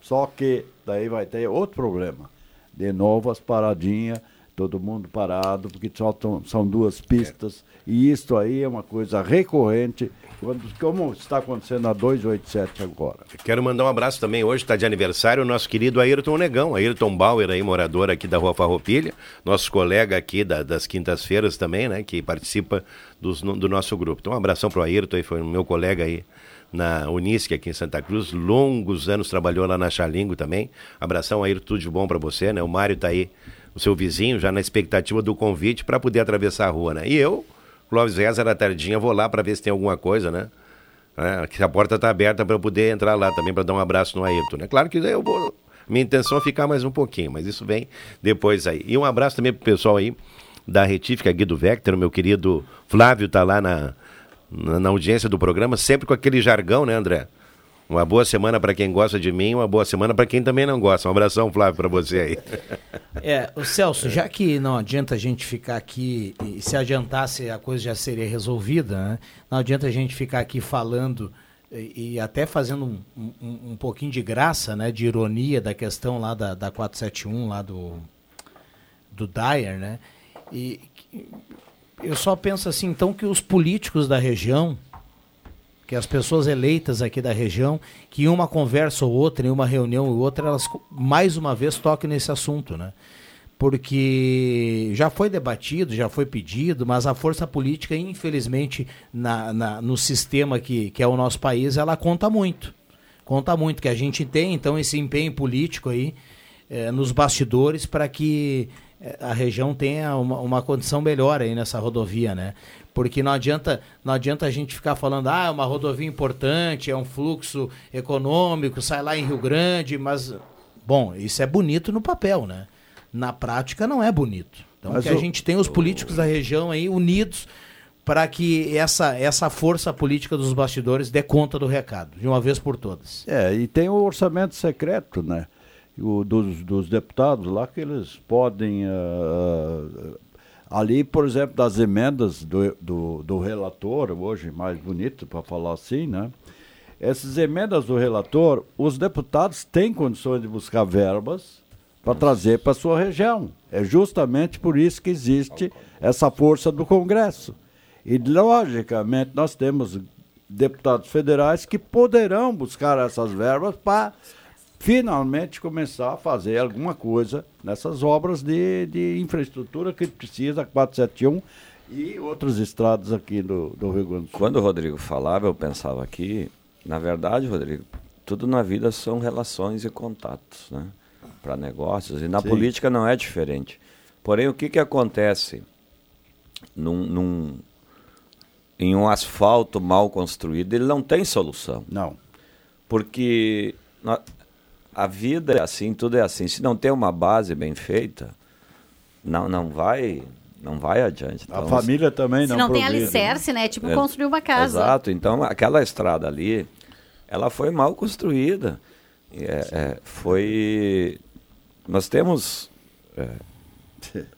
Só que daí vai ter outro problema. De novo as paradinhas, todo mundo parado, porque só tão- são duas pistas. E isso aí é uma coisa recorrente, quando, como está acontecendo na 287 agora. Quero mandar um abraço também. Hoje está de aniversário o nosso querido Ayrton Negão, Ayrton Bauer, aí, morador aqui da Rua Farroupilha, nosso colega aqui da- das quintas-feiras também, né? Que participa dos- do nosso grupo. Então, um abração para o Ayrton, aí, foi o meu colega aí na Unisc aqui em Santa Cruz. Longos anos trabalhou lá na Xalingo também. Abração, Ayrton, tudo de bom para você, né? O Mário tá aí, o seu vizinho, já na expectativa do convite para poder atravessar a rua, né? E eu, Clóvis César, à tardinha, vou lá para ver se tem alguma coisa, né? É, que a porta está aberta para eu poder entrar lá também para dar um abraço no Ayrton. Né? Claro que eu vou. Minha intenção é ficar mais um pouquinho, mas isso vem depois aí. E um abraço também pro pessoal aí da Retífica Guido Vector, meu querido Flávio tá lá na, na, na audiência do programa, sempre com aquele jargão, né, André? Uma boa semana para quem gosta de mim, uma boa semana para quem também não gosta. Um abração, Flávio, para você aí. *laughs* É, o Celso, já que não adianta a gente ficar aqui, e se adiantasse a coisa já seria resolvida, né? não adianta a gente ficar aqui falando e, e até fazendo um, um, um pouquinho de graça, né, de ironia da questão lá da, da 471, lá do, do Dyer, né? E eu só penso assim, então, que os políticos da região, que as pessoas eleitas aqui da região, que em uma conversa ou outra, em uma reunião ou outra, elas mais uma vez toquem nesse assunto, né? Porque já foi debatido, já foi pedido, mas a força política, infelizmente, na, na- no sistema que, que é o nosso país, ela conta muito. Conta muito, que a gente tem, então, esse empenho político aí eh, nos bastidores para que a região tenha uma, uma condição melhor aí nessa rodovia, né? Porque não adianta, não adianta a gente ficar falando, ah, é uma rodovia importante, é um fluxo econômico, sai lá em Rio Grande, mas, bom, isso é bonito no papel, né? Na prática não é bonito. Então Mas que a o- gente tem os políticos da região aí unidos para que essa, essa força política dos bastidores dê conta do recado, de uma vez por todas. É, e tem o orçamento secreto, né? O, dos, dos deputados lá que eles podem. ah, ali, por exemplo, das emendas do, do, do relator, hoje mais bonito para falar assim, né? Essas emendas do relator, os deputados têm condições de buscar verbas para trazer para a sua região. É justamente por isso que existe essa força do Congresso. E, logicamente, nós temos deputados federais que poderão buscar essas verbas para finalmente começar a fazer alguma coisa nessas obras de, de infraestrutura que precisa, 471 e outras estradas aqui do, do Rio Grande do Sul. Quando o Rodrigo falava, eu pensava aqui, na verdade, Rodrigo, tudo na vida são relações e contatos, né? Para negócios, e na Sim. política não é diferente. Porém, o que, que acontece num, num- em um asfalto mal construído? Ele não tem solução. Não. Porque a vida é assim, tudo é assim. Se não tem uma base bem feita, não, não vai não vai adiante. A família também Se não tem alicerce, né? Tipo É, construir uma casa. Exato. Então, aquela estrada ali, ela foi mal construída. É, é, foi. Nós temos é,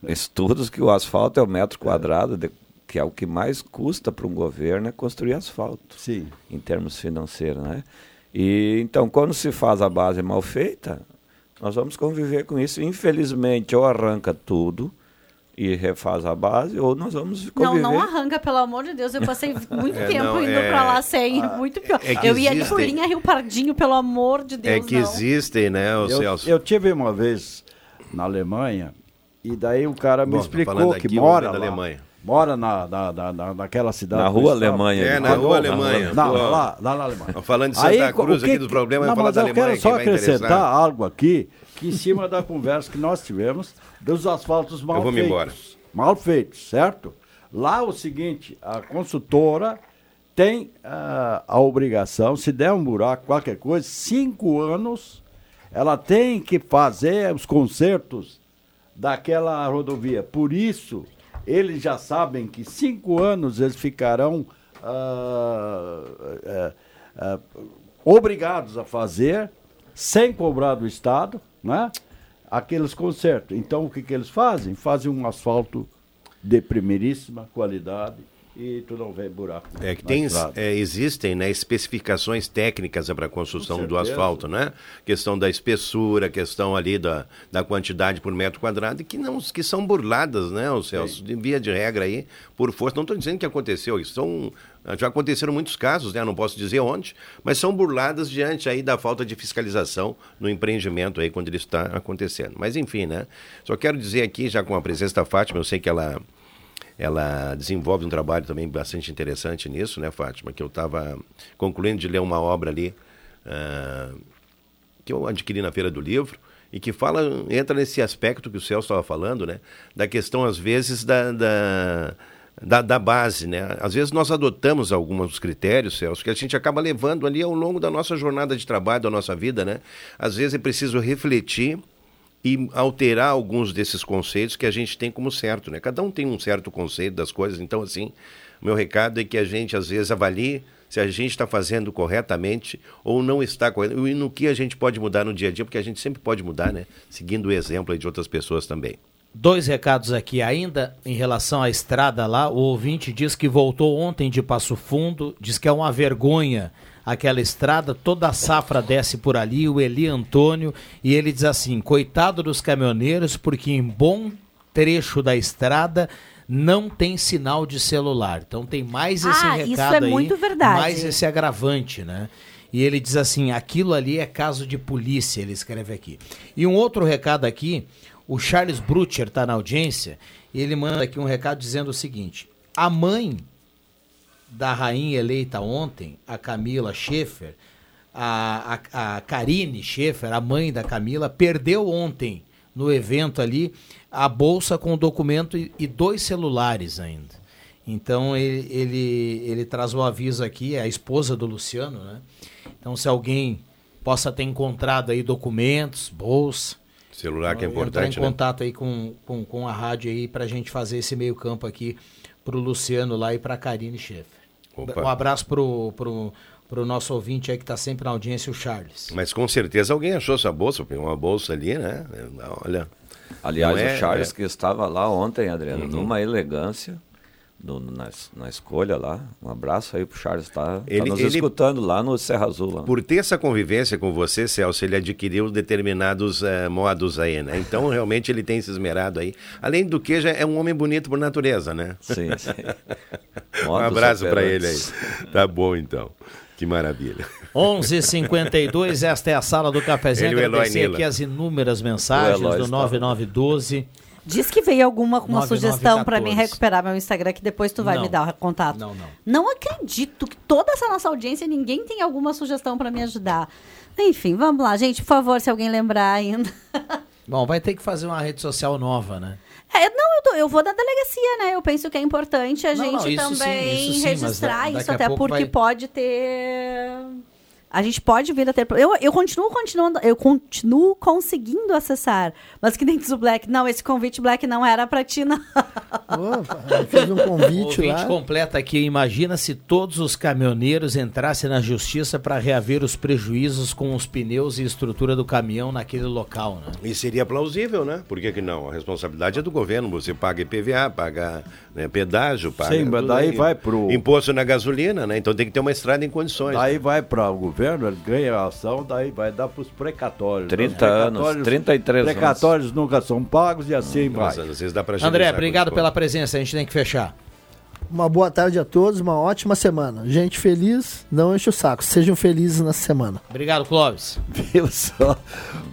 *laughs* estudos que o asfalto é o metro quadrado, de- que é o que mais custa para um governo é construir asfalto. Sim. Em termos financeiros, né? E então, quando se faz a base mal feita, nós vamos conviver com isso. Infelizmente, ou arranca tudo e refaz a base, ou nós vamos Não, conviver. não arranca, pelo amor de Deus. Eu passei *laughs* muito É, tempo não, indo é- pra lá sem. muito pior. é eu ia ali por linha Rio Pardinho, pelo amor de Deus. É que não. existem, né, o eu, Celso? eu tive uma vez na Alemanha e daí o cara me Bom, tô explicou que aqui, mora lá, da Alemanha. Mora na, na, na, na- naquela cidade. Na do rua estado. Alemanha. É, na Quando- rua Alemanha. Pô. lá, lá na Alemanha. Falando de Santa Aí, Cruz o que aqui dos problemas, não, falar mas da eu Alemanha, quero quem só vai acrescentar algo aqui, que em cima da conversa que nós tivemos dos asfaltos mal Eu vou feitos. embora. Mal feitos, certo? Lá o seguinte, a consultora tem ah, a obrigação, se der um buraco, qualquer coisa, cinco anos, ela tem que fazer os consertos daquela rodovia. Por isso, eles já sabem que cinco anos eles ficarão ah, ah, ah, obrigados a fazer, sem cobrar do Estado, né? aqueles consertos. Então, o que, que eles fazem? Fazem um asfalto de primeiríssima qualidade e tu não vê buraco. É que tem, é, existem né, especificações técnicas para a construção do asfalto, né? Questão da espessura, questão ali da, da quantidade por metro quadrado, que, não, que são burladas, né, o Celso? De via de regra aí, por força. Não estou dizendo que aconteceu, isso são, já aconteceram muitos casos, né? Não posso dizer onde, mas são burladas diante aí da falta de fiscalização no empreendimento aí quando ele está acontecendo. Mas enfim, né? Só quero dizer aqui, já com a presença da Fátima, eu sei que ela ela desenvolve um trabalho também bastante interessante nisso, né, Fátima? Que eu estava concluindo de ler uma obra ali ah, que eu adquiri na Feira do Livro e que fala, entra nesse aspecto que o Celso estava falando, né? Da questão, às vezes, da, da, da, da base, né? Às vezes nós adotamos alguns critérios, Celso, que a gente acaba levando ali ao longo da nossa jornada de trabalho, da nossa vida, né? Às vezes é preciso refletir e alterar alguns desses conceitos que a gente tem como certo, né? Cada um tem um certo conceito das coisas, então assim, meu recado é que a gente às vezes avalie se a gente está fazendo corretamente ou não está correto, e no que a gente pode mudar no dia a dia, porque a gente sempre pode mudar, né? Seguindo o exemplo de outras pessoas também. Dois recados aqui ainda em relação à estrada lá. O ouvinte diz que voltou ontem de Passo Fundo, diz que é uma vergonha aquela estrada, toda a safra desce por ali, o Eli Antônio, e ele diz assim: coitado dos caminhoneiros, porque em bom trecho da estrada não tem sinal de celular. Então tem mais esse Ah, isso recado é aí, muito verdade. mais esse agravante, né? E ele diz assim: aquilo ali é caso de polícia, ele escreve aqui. E um outro recado aqui, o Charles Brutcher está na audiência, e ele manda aqui um recado dizendo o seguinte: a mãe da rainha eleita ontem, a Camila Schaefer, a, a, a Karine Schaefer, a mãe da Camila, perdeu ontem no evento ali a bolsa com o documento e, e dois celulares ainda. Então ele, ele, ele traz o aviso aqui, é a esposa do Luciano, né? Então se alguém possa ter encontrado aí documentos, bolsa. Celular que é entrar importante, em né? contato aí com, com, com a rádio aí pra gente fazer esse meio campo aqui pro Luciano lá e pra Karine Schaefer. Opa. Um abraço pro, pro, pro nosso ouvinte aí que tá sempre na audiência, o Charles. Mas com certeza alguém achou essa bolsa, pegou uma bolsa ali, né? Olha. Aliás, é- o Charles é- que estava lá ontem, Adriano, Uhum. numa elegância, no- na, na escolha lá. Um abraço aí pro Charles, tá, tá Ele- nos ele- escutando lá no Serra Azul. Lá. Por ter essa convivência com você, Celso, ele adquiriu determinados eh, modos aí, né? Então, *laughs* realmente, ele tem se esmerado aí. Além do que, já é um homem bonito por natureza, né? Sim, sim. *laughs* um abraço para ele aí. Tá bom, então. Que maravilha. 11:52 esta é a sala do cafezinho. Ele Agradecer aqui as inúmeras mensagens do está- 9912. Diz que veio alguma uma 9914. sugestão pra mim recuperar meu Instagram, que depois tu vai Não. me dar o contato. Não, não. Não acredito que toda essa nossa audiência, ninguém tem alguma sugestão pra me ajudar. Enfim, vamos lá, gente, por favor, se alguém lembrar ainda. *laughs* Bom, vai ter que fazer uma rede social nova, né? É, não, eu, tô- eu vou na delegacia, né? Eu penso que é importante a Não, gente não, isso sim, também isso sim, mas registrar da- isso, até porque vai- pode ter A gente pode vir a ter. Eu, eu continuo continuando, eu continuo conseguindo acessar. Mas que nem diz o Black. Não, esse convite Black não era pra ti, não. eu fiz um O convite ouvinte lá. completa aqui. Imagina se todos os caminhoneiros entrassem na justiça para reaver os prejuízos com os pneus e estrutura do caminhão naquele local, né? E seria plausível, né? Por que, que não? A responsabilidade é do governo. Você paga IPVA, paga né, pedágio, paga. Sim, mas daí aí. vai pro- Imposto na gasolina, né? Então tem que ter uma estrada em condições. Daí vai para o governo, ele ganha a ação, daí vai dar para os precatórios. 30 Os precatórios- anos, 33 anos. Precatórios nunca são pagos e assim vai. Mas às vezes dá pra André, obrigado pela presença. A gente tem que fechar. Uma boa tarde a todos, uma ótima semana. Gente feliz, não enche o saco. Sejam felizes nessa semana. Obrigado, Clóvis. *laughs* Viu só?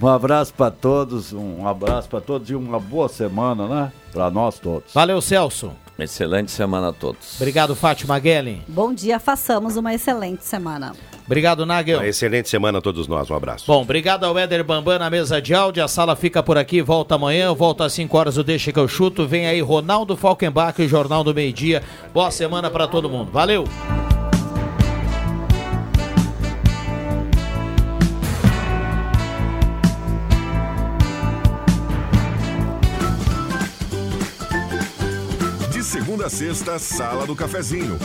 Um abraço para todos, um abraço para todos e uma boa semana, né? Para nós todos. Valeu, Celso. Excelente semana a todos. Obrigado, Fátima Guellen. Bom dia, façamos uma excelente semana. Obrigado, Nagel. Uma excelente semana a todos nós. Um abraço. Bom, obrigado ao Éder Bambam na mesa de áudio. A sala fica por aqui, volta amanhã. Eu volto às 5 horas, o Deixa que eu chuto. Vem aí Ronaldo Falkenbach e o Jornal do Meio Dia. Boa semana pra todo mundo. Valeu! De segunda a sexta, Sala do Cafezinho.